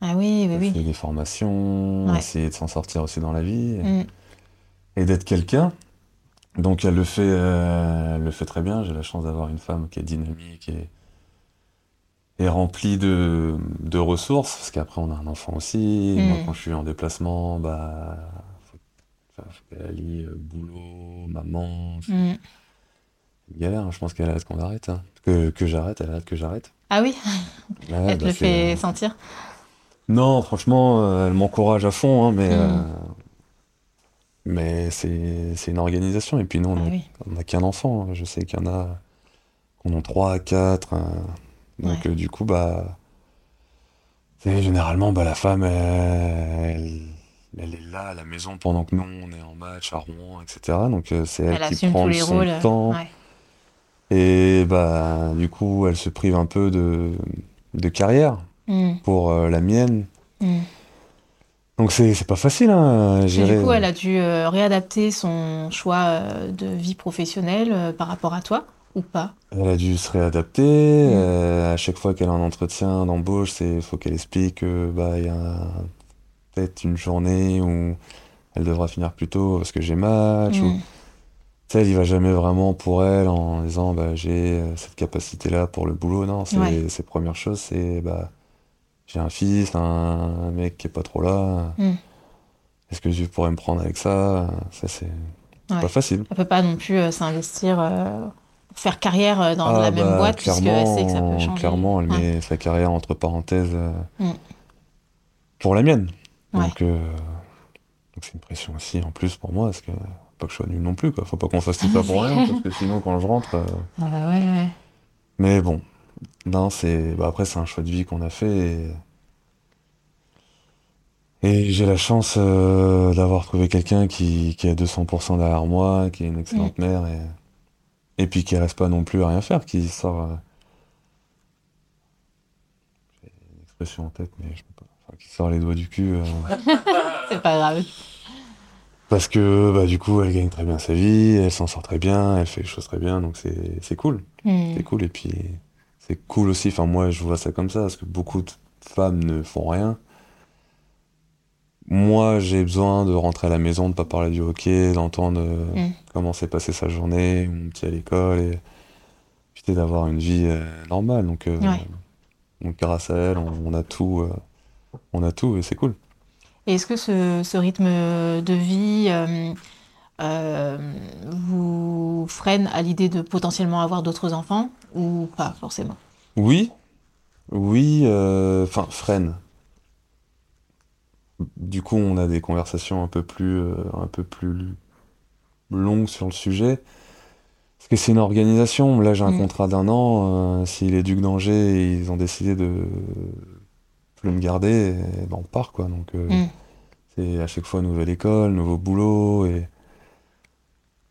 Ah oui, oui, oui. des formations, Ouais. essayer de s'en sortir aussi dans la vie, Mm. et d'être quelqu'un. Donc elle le fait, euh, elle le fait très bien. J'ai la chance d'avoir une femme qui est dynamique et, et remplie de, de ressources, parce qu'après on a un enfant aussi. Et Moi, Mm. quand je suis en déplacement, bah, faut, allie euh, boulot, maman. Mm. Galère. hein. Je pense qu'elle a hâte qu'on arrête, hein. que, que j'arrête. Elle a hâte que j'arrête. Ah oui, Ouais, elle te bah, le fait sentir. Non, franchement, euh, elle m'encourage à fond, hein, mais, Mm. euh, mais c'est une organisation. Et puis nous, on Ah a oui. N'a qu'un enfant. Je sais qu'il y en a qui en trois, quatre. hein. Donc, Ouais. euh, du coup, bah, généralement, bah, la femme, elle, elle est là à la maison pendant que nous, on est en match à Rouen, etc. Donc, euh, c'est elle, Elle qui prend son rôles. temps. Ouais. Et bah, du coup, elle se prive un peu de, de carrière Mm. pour euh, la mienne. Mm. Donc, c'est pas facile, hein, Et du coup, elle a dû euh, réadapter son choix euh, de vie professionnelle euh, par rapport à toi ou pas? Elle a dû se réadapter. Mm. à chaque fois qu'elle a un entretien d'embauche, c'est faut qu'elle explique que bah il y a peut-être une journée où elle devra finir plus tôt parce que j'ai match. Ou, Mm. Elle y va jamais vraiment pour elle en disant bah j'ai euh, cette capacité-là pour le boulot. Non, c'est Ouais. ses premières choses, c'est bah j'ai un fils, un, un mec qui est pas trop là. Mm. Est-ce que je pourrais me prendre avec ça? Ça c'est Ouais. pas facile. Elle peut pas non plus euh, s'investir, euh, faire carrière dans Ah, la même bah, boîte puisqu'elle sait que ça peut changer. Clairement, elle Ouais. met sa carrière entre parenthèses euh, Mm. pour la mienne. Donc c'est une pression aussi en plus pour moi, parce que pas que je sois nul non plus, quoi. Faut pas qu'on fasse tout ça pour rien, parce que sinon quand je rentre. euh, Ah bah ouais, ouais. Mais bon, non, c'est. Bah, après, c'est un choix de vie qu'on a fait. Et, et j'ai la chance euh, d'avoir trouvé quelqu'un qui, qui est à 200% derrière moi, qui est une excellente mère, et, et puis qui reste pas non plus à rien faire, qui sort. euh, J'ai une expression en tête, mais je peux pas. Enfin, qui sort les doigts du cul. C'est pas grave. Parce que bah, du coup, elle gagne très bien sa vie, elle s'en sort très bien, elle fait les choses très bien, donc c'est cool. Mm. C'est cool et puis c'est cool aussi. Enfin, moi, je vois ça comme ça parce que beaucoup de femmes ne font rien. Moi, j'ai besoin de rentrer à la maison, de pas parler du hockey, d'entendre euh, Mm. comment s'est passé sa journée, mon petit à l'école et puis d'avoir une vie euh, normale. Donc, euh, Ouais. donc, grâce à elle, on, on a tout, euh, on a tout et c'est cool. Et est-ce que ce, ce rythme de vie euh, euh, vous freine à l'idée de potentiellement avoir d'autres enfants ou pas forcément? Oui, oui, euh, enfin, freine. Du coup, on a des conversations un peu plus, un peu plus longues sur le sujet. Parce que c'est une organisation. Là, j'ai un Mm. contrat d'un an. euh, si les Ducs d'Angers, ils ont décidé de plus me garder, eh ben, on part, quoi. Donc, euh, Mm. c'est à chaque fois nouvelle école, nouveau boulot. Et...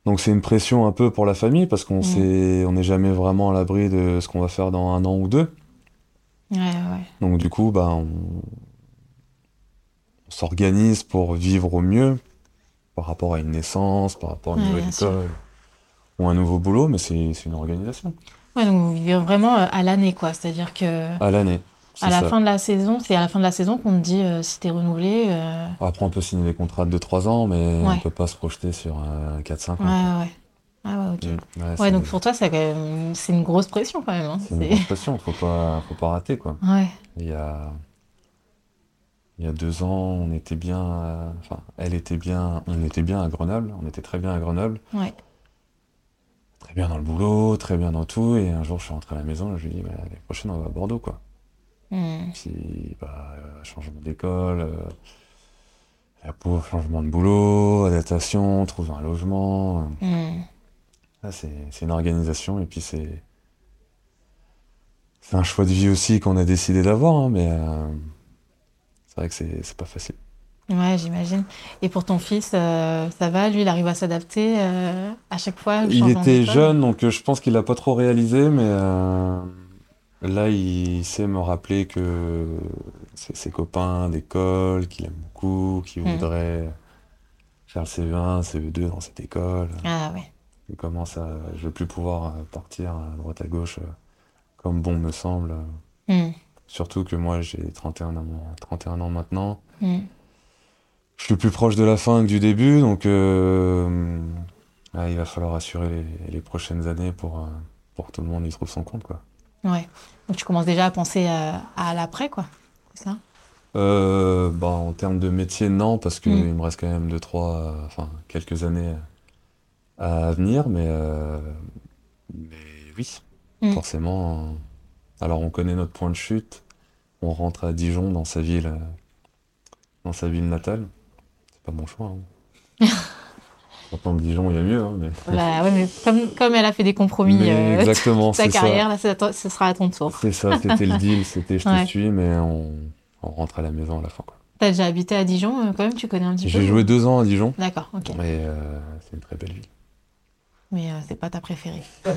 Donc, c'est une pression un peu pour la famille parce qu'on Mm. on n'est jamais vraiment à l'abri de ce qu'on va faire dans un an ou deux. Ouais, ouais. Donc du coup, bah, on, on s'organise pour vivre au mieux par rapport à une naissance, par rapport à une Ouais, nouvelle sûr. école ou un nouveau boulot, mais c'est une organisation. Ouais, donc vous vivez vraiment euh, à l'année, quoi. C'est-à-dire que À l'année, à la ça. fin de la saison, c'est à la fin de la saison qu'on te dit euh, si t'es renouvelé. euh, Après, on peut signer des contrats de 2-3 ans, mais Ouais. on peut pas se projeter sur euh, 4-5 Ouais, ans. ouais. Ah ouais, ok. Ouais, Ouais, c'est donc pour toi, c'est même- une grosse pression quand même. hein. c'est une grosse pression, faut pas, faut pas rater, quoi. Ouais. Il y a, il y a deux ans, on était bien, à- enfin, elle était bien, on était bien à Grenoble, on était très bien à Grenoble. Ouais. très bien dans le boulot, très bien dans tout. Et un jour, je suis rentré à la maison et je lui ai dit, bah, l'année prochaine, on va à Bordeaux, quoi. Mm. Puis, bah, euh, changement d'école, euh, la pauvre, changement de boulot, adaptation, trouver un logement. Mm. Là, c'est c'est une organisation et puis c'est c'est un choix de vie aussi qu'on a décidé d'avoir, hein, mais euh, c'est vrai que c'est c'est pas facile. Ouais, j'imagine. Et pour ton fils, euh, ça va? Lui, il arrive à s'adapter euh, à chaque fois, Il était jeune, donc euh, je pense qu'il a pas trop réalisé, mais euh, là, il sait me rappeler que c'est ses copains d'école, qu'il aime beaucoup, qu'il Mm. voudrait faire le CE1, CE2 dans cette école. Ah ouais. Il commence à, je vais plus pouvoir euh, partir à droite à gauche euh, comme bon me semble. Mm. Surtout que moi, j'ai 31 ans, 31 ans maintenant. Mm. Je suis plus proche de la fin que du début, donc euh, il va falloir assurer les, les prochaines années pour, pour que tout le monde y trouve son compte, quoi. Ouais. Donc tu commences déjà à penser à, à l'après, quoi. C'est ça? Euh, bah, en termes de métier, non, parce qu'il Mm. me reste quand même deux, trois, euh, enfin, quelques années à venir, mais, euh, mais oui, Mm. forcément. euh, alors, on connaît notre point de chute, on rentre à Dijon, dans sa ville, euh, dans sa ville natale. C'est pas mon choix. Hein. Pourtant, Dijon, il y a mieux, hein, mais... Bah ouais, mais comme, comme elle a fait des compromis Mais euh, exactement, toute sa ça. carrière, là, ce sera à ton tour. C'est ça, c'était le deal, c'était je te Ouais. suis, mais on, on rentre à la maison à la fin. T'as déjà habité à Dijon, euh, quand même, tu connais un petit peu? J'ai joué deux ans à Dijon, D'accord, ok. et euh, c'est une très belle ville. Mais euh, c'est pas ta préférée.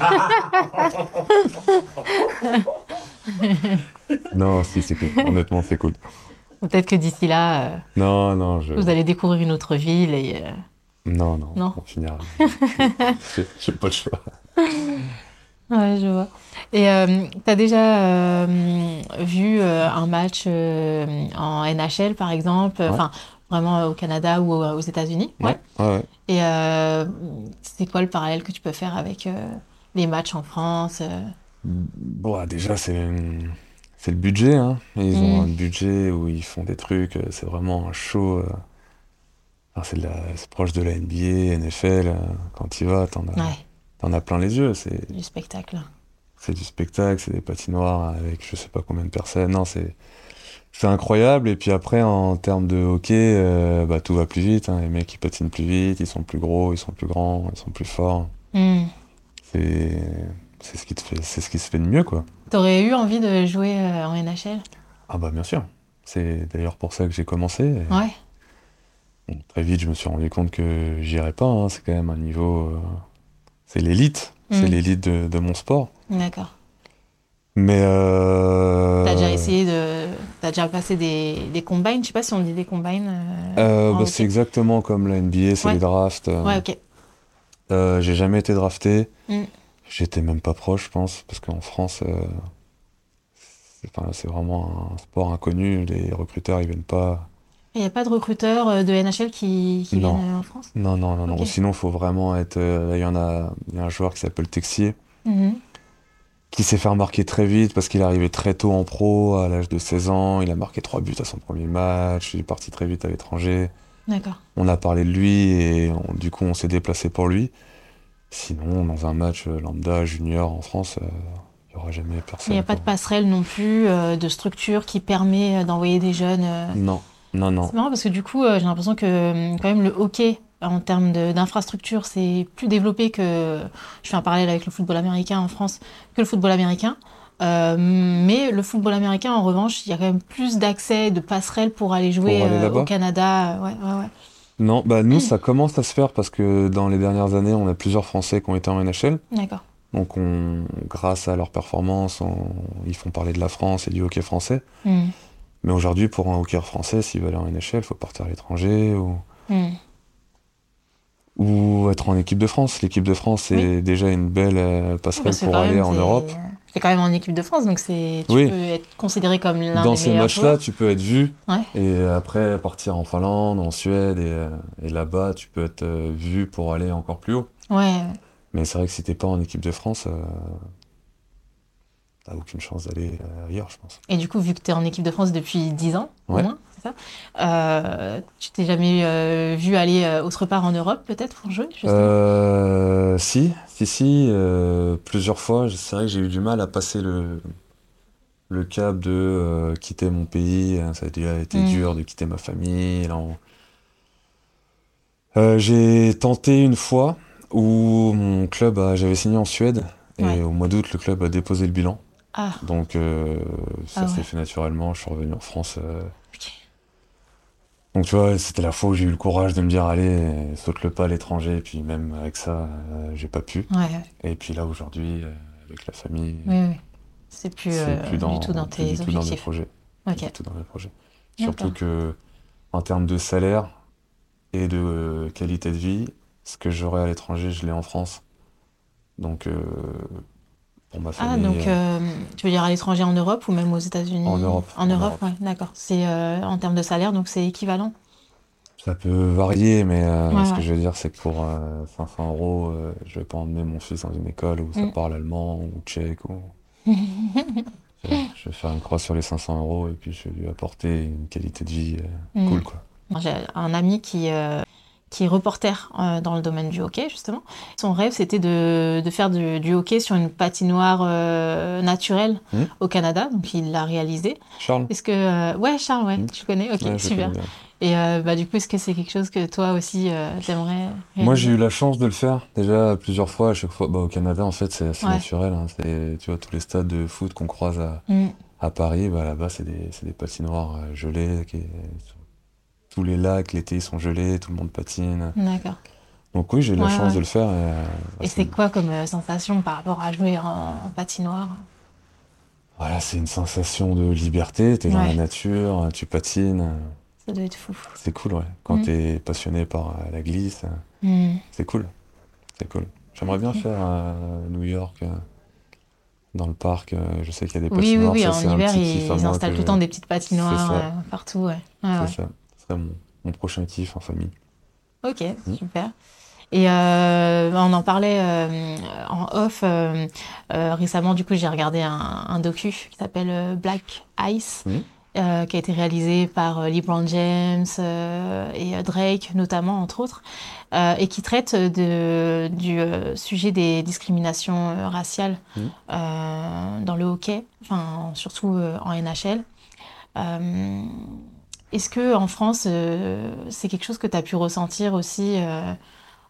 Non, si, c'est cool. Honnêtement, c'est cool. Peut-être que d'ici là, euh, Non, non, je... vous allez découvrir une autre ville et... Non, non, Non. on finira. J'ai pas le choix. Ouais, je vois. Et euh, t'as déjà euh, vu euh, un match euh, en NHL, par exemple, enfin, vraiment au Canada ou aux, États-Unis? Ouais. Et c'est quoi le parallèle que tu peux faire avec les matchs en France? Bon, ah, déjà, c'est c'est le budget. Hein. Ils ont Mm. un budget où ils font des trucs. C'est vraiment un show. Enfin, c'est de la- c'est proche de la NBA, NFL. euh, Quand tu y vas, t'en as, Ouais, t'en as plein les yeux. C'est du spectacle. c'est du spectacle, c'est des patinoires avec je sais pas combien de personnes. Non, c'est c'est incroyable. Et puis après, en termes de hockey, euh, bah, tout va plus vite. hein. Les mecs, ils patinent plus vite, ils sont plus gros, ils sont plus grands, ils sont plus forts. Hmm. C'est c'est ce qui te fait, c'est ce qui se fait de mieux, quoi. T'aurais eu envie de jouer euh, en NHL? Ah bah bien sûr. C'est d'ailleurs pour ça que j'ai commencé. Et Ouais. Bon, très vite, je me suis rendu compte que j'irais pas. hein. C'est quand même un niveau. euh, C'est l'élite. C'est Mm. l'élite de, de mon sport. D'accord. Mais. Euh... T'as déjà essayé de... T'as déjà passé des, des combines? Je sais pas si on dit des combines. euh, Euh, bah, c'est exactement comme la NBA, c'est Ouais. les drafts. Ouais, ok. j'ai jamais été drafté. Mm. J'étais même pas proche, je pense, parce qu'en France, c'est enfin, c'est vraiment un sport inconnu. Les recruteurs, ils viennent pas. Il n'y a pas de recruteurs euh, de NHL qui, qui Non. viennent euh, en France? Non, non, non, non. Sinon, il faut vraiment être. euh, il y en a, il y a un joueur qui s'appelle Texier, Mhm. qui s'est fait remarquer très vite parce qu'il est arrivé très tôt en pro, à l'âge de 16 ans. Il a marqué trois buts à son premier match. Il est parti très vite à l'étranger. D'accord. On a parlé de lui et on- du coup, on s'est déplacé pour lui. Sinon, dans un match euh, lambda junior en France, euh, il n'y aura jamais Il personne. n'y a pas de passerelle non plus, euh, de structure qui permet euh, d'envoyer des jeunes. euh. Non, non, non. C'est marrant parce que du coup, euh, j'ai l'impression que euh, quand même le hockey, en termes d'infrastructure, c'est plus développé que. Je fais un parallèle avec le football américain en France que le football américain. Euh, mais le football américain, en revanche, il y a quand même plus d'accès, de passerelles pour aller jouer Pour aller euh, là-bas? Au Canada. Ouais, ouais, ouais. Non, bah nous, ça commence à se faire parce que dans les dernières années, on a plusieurs Français qui ont été en NHL. D'accord. Donc, on, grâce à leur performance, on- ils font parler de la France et du hockey français. Hmm. Mais aujourd'hui, pour un hockey français, s'il veut aller en NHL, il faut partir à l'étranger ou, Hmm. ou être en équipe de France. L'équipe de France, c'est déjà une belle euh, passerelle que pour aller en Europe. T'es quand même en équipe de France, donc c'est tu Oui. peux être considéré comme l'un Dans des ces meilleurs matchs-là, tu peux être vu Ouais. et après partir en Finlande, en Suède et, euh, et là-bas, tu peux être euh, vu pour aller encore plus haut. Ouais. Mais c'est vrai que si t'es pas en équipe de France, euh, t'as aucune chance d'aller euh, ailleurs, je pense. Et du coup, vu que tu es en équipe de France depuis 10 ans, Ouais. au moins, c'est ça euh, Tu t'es jamais euh, vu aller autre part en Europe, peut-être, pour jouer Euh, si, si, si, plusieurs fois. C'est vrai que j'ai eu du mal à passer le, le cap de quitter mon pays. hein, Ça a déjà été Mm. dur de quitter ma famille. on- j'ai tenté une fois où mon club, j'avais signé en Suède et Ouais. au mois d'août, le club a déposé le bilan. Ah, Donc euh, ça Ah s'est ouais. fait naturellement. Je suis revenu en France. euh. Donc tu vois, c'était la fois où j'ai eu le courage de me dire allez, saute le pas à l'étranger. Et puis même avec ça, euh, j'ai pas pu. Ouais, ouais. Et puis là aujourd'hui, avec la famille, oui, oui. C'est plus, plus dans, du tout dans plus tes tout dans mes objectifs. projets. Du tout dans mes projets. Surtout que en termes de salaire et de qualité de vie, ce que j'aurais à l'étranger, je l'ai en France. Donc pour ma Ah, donc euh, euh, tu veux dire à l'étranger en Europe ou même aux États-Unis En Europe, En en Europe, Europe. ouais, d'accord. C'est euh, en termes de salaire, donc c'est équivalent. Ça peut varier, mais euh, Ouais, ce ouais. que je veux dire, c'est que pour euh, 500 euros, je vais pas emmener mon fils dans une école où ça Mm. parle allemand ou tchèque. Ou... je je vais faire une croix sur les 500 euros et puis je vais lui apporter une qualité de vie Mm. cool, quoi. J'ai un ami qui, qui est reporter euh, dans le domaine du hockey, justement. Son rêve, c'était de, de faire du, du hockey sur une patinoire euh, naturelle Hmm. au Canada. Donc, il l'a réalisé. Charles Est-ce que... euh, ouais, Charles, ouais, Hmm. tu connais? Ok, Ouais, super. connais. Et bah, du coup, est-ce que c'est quelque chose que toi aussi, t'aimerais Moi, j'ai eu la chance de le faire déjà plusieurs fois. À chaque fois, bah, au Canada, en fait, c'est assez Ouais. naturel. hein. C'est, tu vois, tous les stades de foot qu'on croise à, Hmm. à Paris, bah, là-bas, c'est des, des patinoires gelées. Qui, tous les lacs, l'été, ils sont gelés, tout le monde patine. D'accord. Donc oui, j'ai eu la chance ouais. de le faire. Et, euh, Et c'est quoi comme euh, sensation par rapport à jouer en, en patinoire? Voilà, c'est une sensation de liberté. T'es dans Ouais. la nature, tu patines. Ça doit être fou. C'est cool, ouais. Quand Mm. t'es passionné par euh, la glisse, Hmm. c'est cool. C'est cool. J'aimerais bien faire euh, New York, euh, dans le parc. je sais qu'il y a des Oui, oui, patinoires. oui, ça, en hiver, ils installent tout le temps des petites patinoires partout. Ouais. C'est ça. Serait mon, mon prochain kiff en famille. Ok, Mm. super. Et euh, on en parlait euh, en off euh, récemment. Du coup, j'ai regardé un, un docu qui s'appelle Black Ice, Mm. euh, qui a été réalisé par LeBron James et Drake, notamment, entre autres, et qui traite de, du sujet des discriminations raciales Mm. euh, dans le hockey, enfin, surtout en NHL. Est-ce que en France, euh, c'est quelque chose que tu as pu ressentir aussi euh,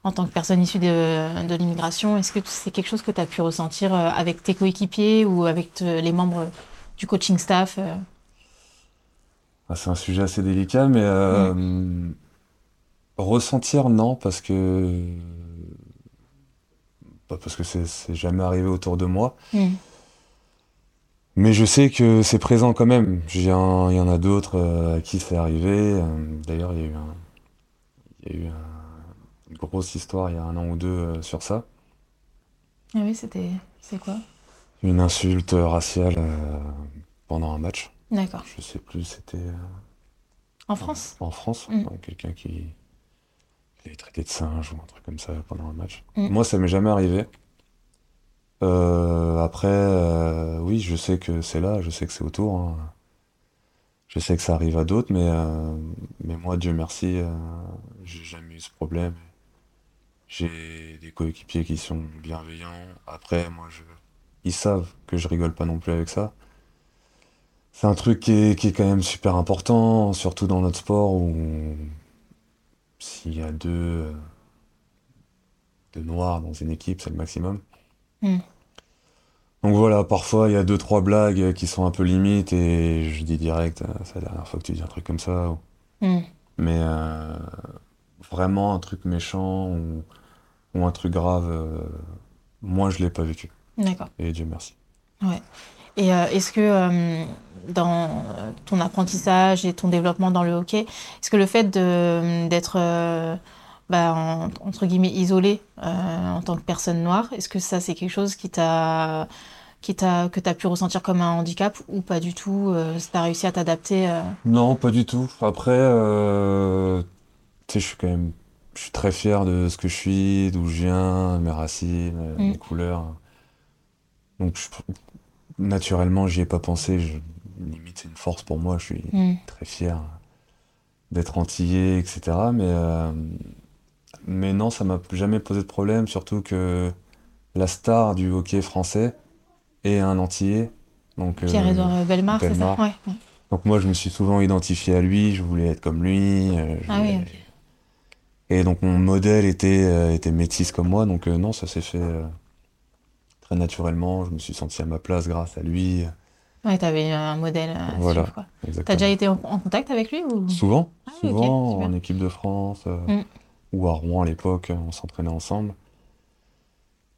en tant que personne issue de, de l'immigration? Est-ce que c'est quelque chose que tu as pu ressentir euh, avec tes coéquipiers ou avec te- les membres du coaching staff Ah, c'est un sujet assez délicat, mais Mm. ressentir, non, parce que. Pas parce que c'est jamais arrivé autour de moi. Mm. Mais je sais que c'est présent quand même. Il y en a d'autres euh, à qui c'est arrivé. Euh, D'ailleurs, il y a eu, un, il y a eu un- une grosse histoire il y a un an ou deux euh, sur ça. Ah oui, c'était. C'est quoi? Une insulte raciale pendant un match. D'accord. Je sais plus, c'était En France? En France. Mm. Quelqu'un qui, qui avait traité de singe ou un truc comme ça pendant un match. Mm. Moi, ça m'est jamais arrivé. Euh, après, euh, oui, je sais que c'est là, je sais que c'est autour. hein. Je sais que ça arrive à d'autres, mais, euh, mais moi, Dieu merci, j'ai jamais eu ce problème. J'ai des coéquipiers qui sont bienveillants. Après, moi, je, ils savent que je rigole pas non plus avec ça. C'est un truc qui est, qui est quand même super important, surtout dans notre sport où s'il y a deux, deux noirs dans une équipe, c'est le maximum. Mm. Donc voilà, parfois il y a deux, trois blagues qui sont un peu limites et je dis direct, euh, c'est la dernière fois que tu dis un truc comme ça. ou- Mm. Mais euh, vraiment un truc méchant ou, ou un truc grave, euh, moi je l'ai pas vécu. D'accord. Et Dieu merci. Et euh, est-ce que dans ton apprentissage et ton développement dans le hockey, est-ce que le fait de- d'être bah, en- entre guillemets isolé euh, en tant que personne noire, est-ce que ça c'est quelque chose qui t'a qui t'a que tu as pu ressentir comme un handicap ou pas du tout euh, Tu as réussi à t'adapter euh, Non, pas du tout. Après, euh, tu sais, je suis quand même, je suis très fier de ce que je suis, d'où je viens, mes racines, euh, Mm. mes couleurs. Donc, je- naturellement, j'y ai pas pensé. Je, limite, c'est une force pour moi. Je suis hmm, très fier d'être antillais, etc. Mais, mais non, ça m'a jamais posé de problème, surtout que la star du hockey français est un antillais. Euh, Pierre-Édouard Bellemare, c'est ça. Ouais, donc moi, je me suis souvent identifié à lui, je voulais être comme lui. euh, Ah oui. Et donc mon modèle était, euh, était métisse comme moi, donc euh, non, ça s'est fait euh, très naturellement. Je me suis senti à ma place grâce à lui. Ouais, t'avais un modèle Voilà. T'as déjà été en, en contact avec lui ou... Souvent, Ah souvent en équipe de France Mm. Ou à Rouen à l'époque, on s'entraînait ensemble.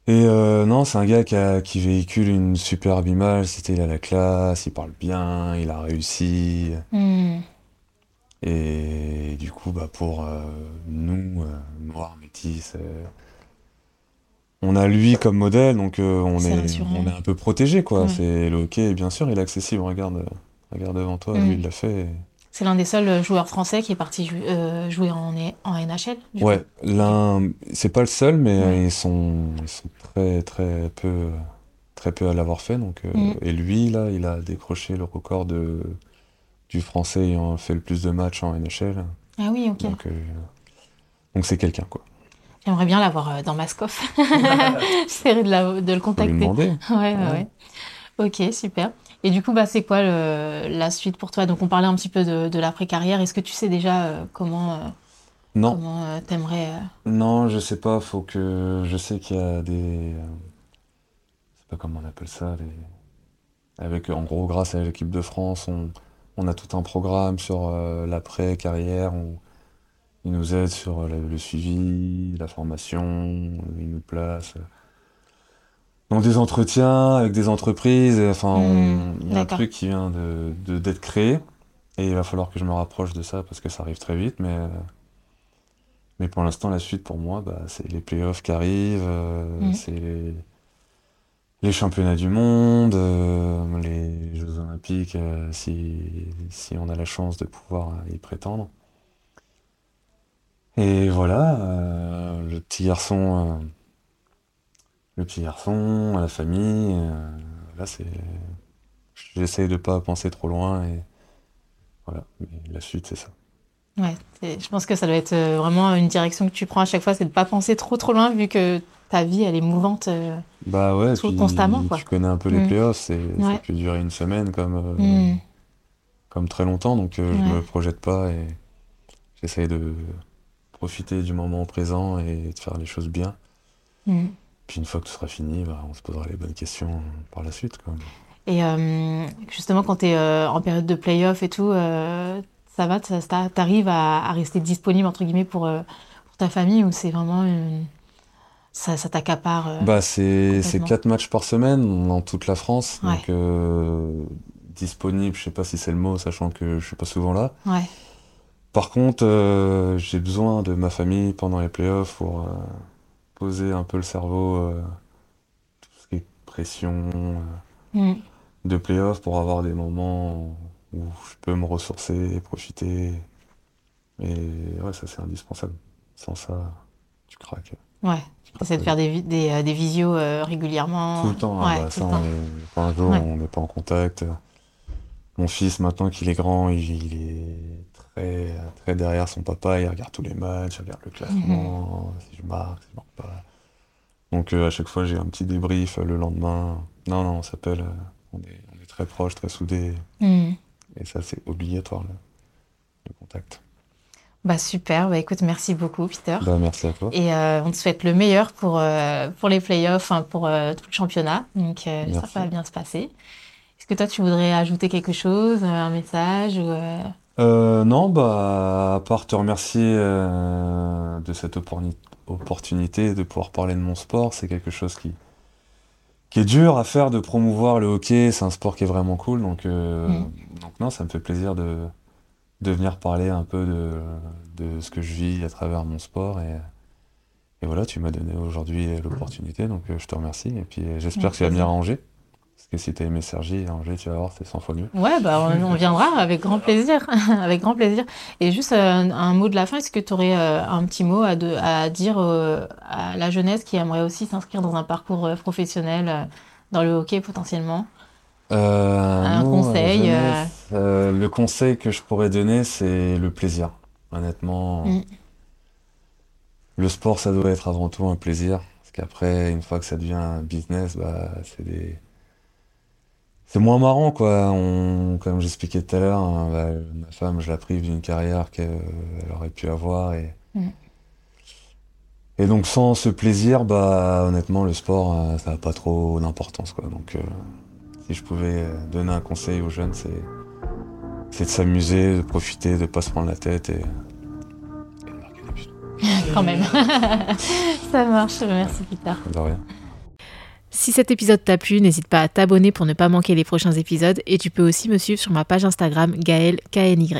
Et euh, non, c'est un gars qui, a- qui véhicule une superbe image. C'était il a la classe, il parle bien, il a réussi. Hmm. Et du coup, bah, pour euh, nous, euh, noirs, métis, euh, on a lui comme modèle, donc on est, on est un peu protégé, quoi. C'est le hockey, bien sûr, il est accessible. Regarde, regarde devant toi, Mm. lui, il l'a fait. C'est l'un des seuls joueurs français qui est parti jou- euh, jouer en, en NHL. du Ouais, l'un, c'est pas le seul, mais Ouais. ils sont, ils sont très, très peu, très peu à l'avoir fait. Donc, euh, Mm. et lui, là, il a décroché le record de, du français ayant fait le plus de matchs en NHL. Ah oui, ok. Donc, euh, donc c'est quelqu'un, quoi. J'aimerais bien l'avoir dans Mascoff. J'essaierai de, la- de le Faut lui contacter. demander. Ouais, Ouais. ouais. Ok, super. Et du coup, bah, c'est quoi le- la suite pour toi? Donc, on parlait un petit peu de, de l'après-carrière. Est-ce que tu sais déjà euh, comment, euh, Non, comment euh, t'aimerais non, je sais pas. Faut que, je sais qu'il y a des, je sais pas comment on appelle ça, les- avec, en gros, grâce à l'équipe de France, on, on a tout un programme sur l'après-carrière où ils nous aident sur le, le suivi, la formation, ils nous placent euh, dans des entretiens avec des entreprises. et, Enfin, on- il y a un truc qui vient de, d'être créé et il va falloir que je me rapproche de ça parce que ça arrive très vite. Mais, euh, mais pour l'instant, la suite pour moi, bah, c'est les playoffs qui arrivent, euh, Hmm. c'est les, les championnats du monde, euh, les Jeux Olympiques, euh, si, si on a la chance de pouvoir y prétendre. Et voilà, euh, le petit garçon, euh, le petit garçon, la famille, euh, là c'est, j'essaye de pas penser trop loin et voilà. Mais la suite c'est ça. Ouais, je pense que ça doit être euh, vraiment une direction que tu prends à chaque fois, c'est de pas penser trop trop loin vu que ta vie elle est mouvante. euh. Bah ouais, Tout puis constamment, quoi. tu connais un peu les Mm. playoffs, c'est, ça Ouais. peut durer une semaine comme, euh, Hmm. comme très longtemps, donc euh, je Ouais. me projette pas et j'essaye de profiter du moment présent et de faire les choses bien. Hmm. Puis une fois que tout sera fini, bah, on se posera les bonnes questions par la suite. Quoi. Et euh, justement, quand tu es en période de play-off et tout, euh, ça va, ça- t'arrives à, à rester disponible entre guillemets pour, euh, pour ta famille ou c'est vraiment une- ça, ça t'accapare euh, Bah, c'est c'est complètement. quatre matchs par semaine dans toute la France, Ouais. donc euh, disponible, je sais pas si c'est le mot, sachant que je suis pas souvent là. Ouais, Par contre, euh, j'ai besoin de ma famille pendant les playoffs pour euh, poser un peu le cerveau, euh, tout ce qui est pression euh, Hmm. de playoffs, pour avoir des moments où je peux me ressourcer, profiter. Et ouais, ça c'est indispensable. Sans ça, tu craques. ouais. T'essaies de faire des, des, euh, des visios euh, régulièrement. Tout le temps, Ouais, ah bah, tout ça, le temps. on un jour, Ouais. on n'est pas en contact. Mon fils, maintenant qu'il est grand, il, il est très, très derrière son papa, il regarde tous les matchs, il regarde le classement, si je marque, si je marque pas. Donc euh, à chaque fois, j'ai un petit débrief euh, le lendemain. Non, non, on s'appelle, euh, on est, on est très proches, très soudés, Hmm. et ça, c'est obligatoire, le, le contact. Bah super, bah écoute, merci beaucoup Peter. Bah, merci à toi. Et euh, on te souhaite le meilleur pour, euh, pour les playoffs, pour euh, tout le championnat. Donc ça va bien se passer. Est-ce que toi tu voudrais ajouter quelque chose, un message ou, euh, non, bah, à part te remercier euh, de cette opportunité de pouvoir parler de mon sport, c'est quelque chose qui, qui est dur à faire, de promouvoir le hockey, c'est un sport qui est vraiment cool, donc, euh, Mm. donc non, ça me fait plaisir de, de venir parler un peu de, de ce que je vis à travers mon sport, et, et voilà, tu m'as donné aujourd'hui l'opportunité, donc je te remercie, et puis j'espère que tu vas venir à. Angers, que si tu as aimé Sergi, Angers, tu vas voir, c'est 100 fois mieux. Ouais, bah, on, on viendra avec grand plaisir, avec grand plaisir. Et juste euh, un mot de la fin, est-ce que tu aurais euh, un petit mot à, de- à dire euh, à la jeunesse qui aimerait aussi s'inscrire dans un parcours euh, professionnel euh, dans le hockey potentiellement? Un conseil, jeunesse. Le conseil que je pourrais donner, c'est le plaisir. Honnêtement, Mm. le sport, ça doit être avant tout un plaisir. Parce qu'après, une fois que ça devient un business, bah, c'est des... C'est moins marrant, quoi. On, comme j'expliquais tout à l'heure, hein, bah, ma femme, je la prive d'une carrière qu'elle aurait pu avoir et... Mm. Et donc sans ce plaisir, bah honnêtement, le sport, euh, ça n'a pas trop d'importance. Quoi. Donc euh, si je pouvais donner un conseil aux jeunes, c'est, c'est de s'amuser, de profiter, de ne pas se prendre la tête et, et de marquer des buts. Quand même. ça marche, merci Peter. De rien. Si cet épisode t'a plu, n'hésite pas à t'abonner pour ne pas manquer les prochains épisodes et tu peux aussi me suivre sur ma page Instagram Gaël KNY.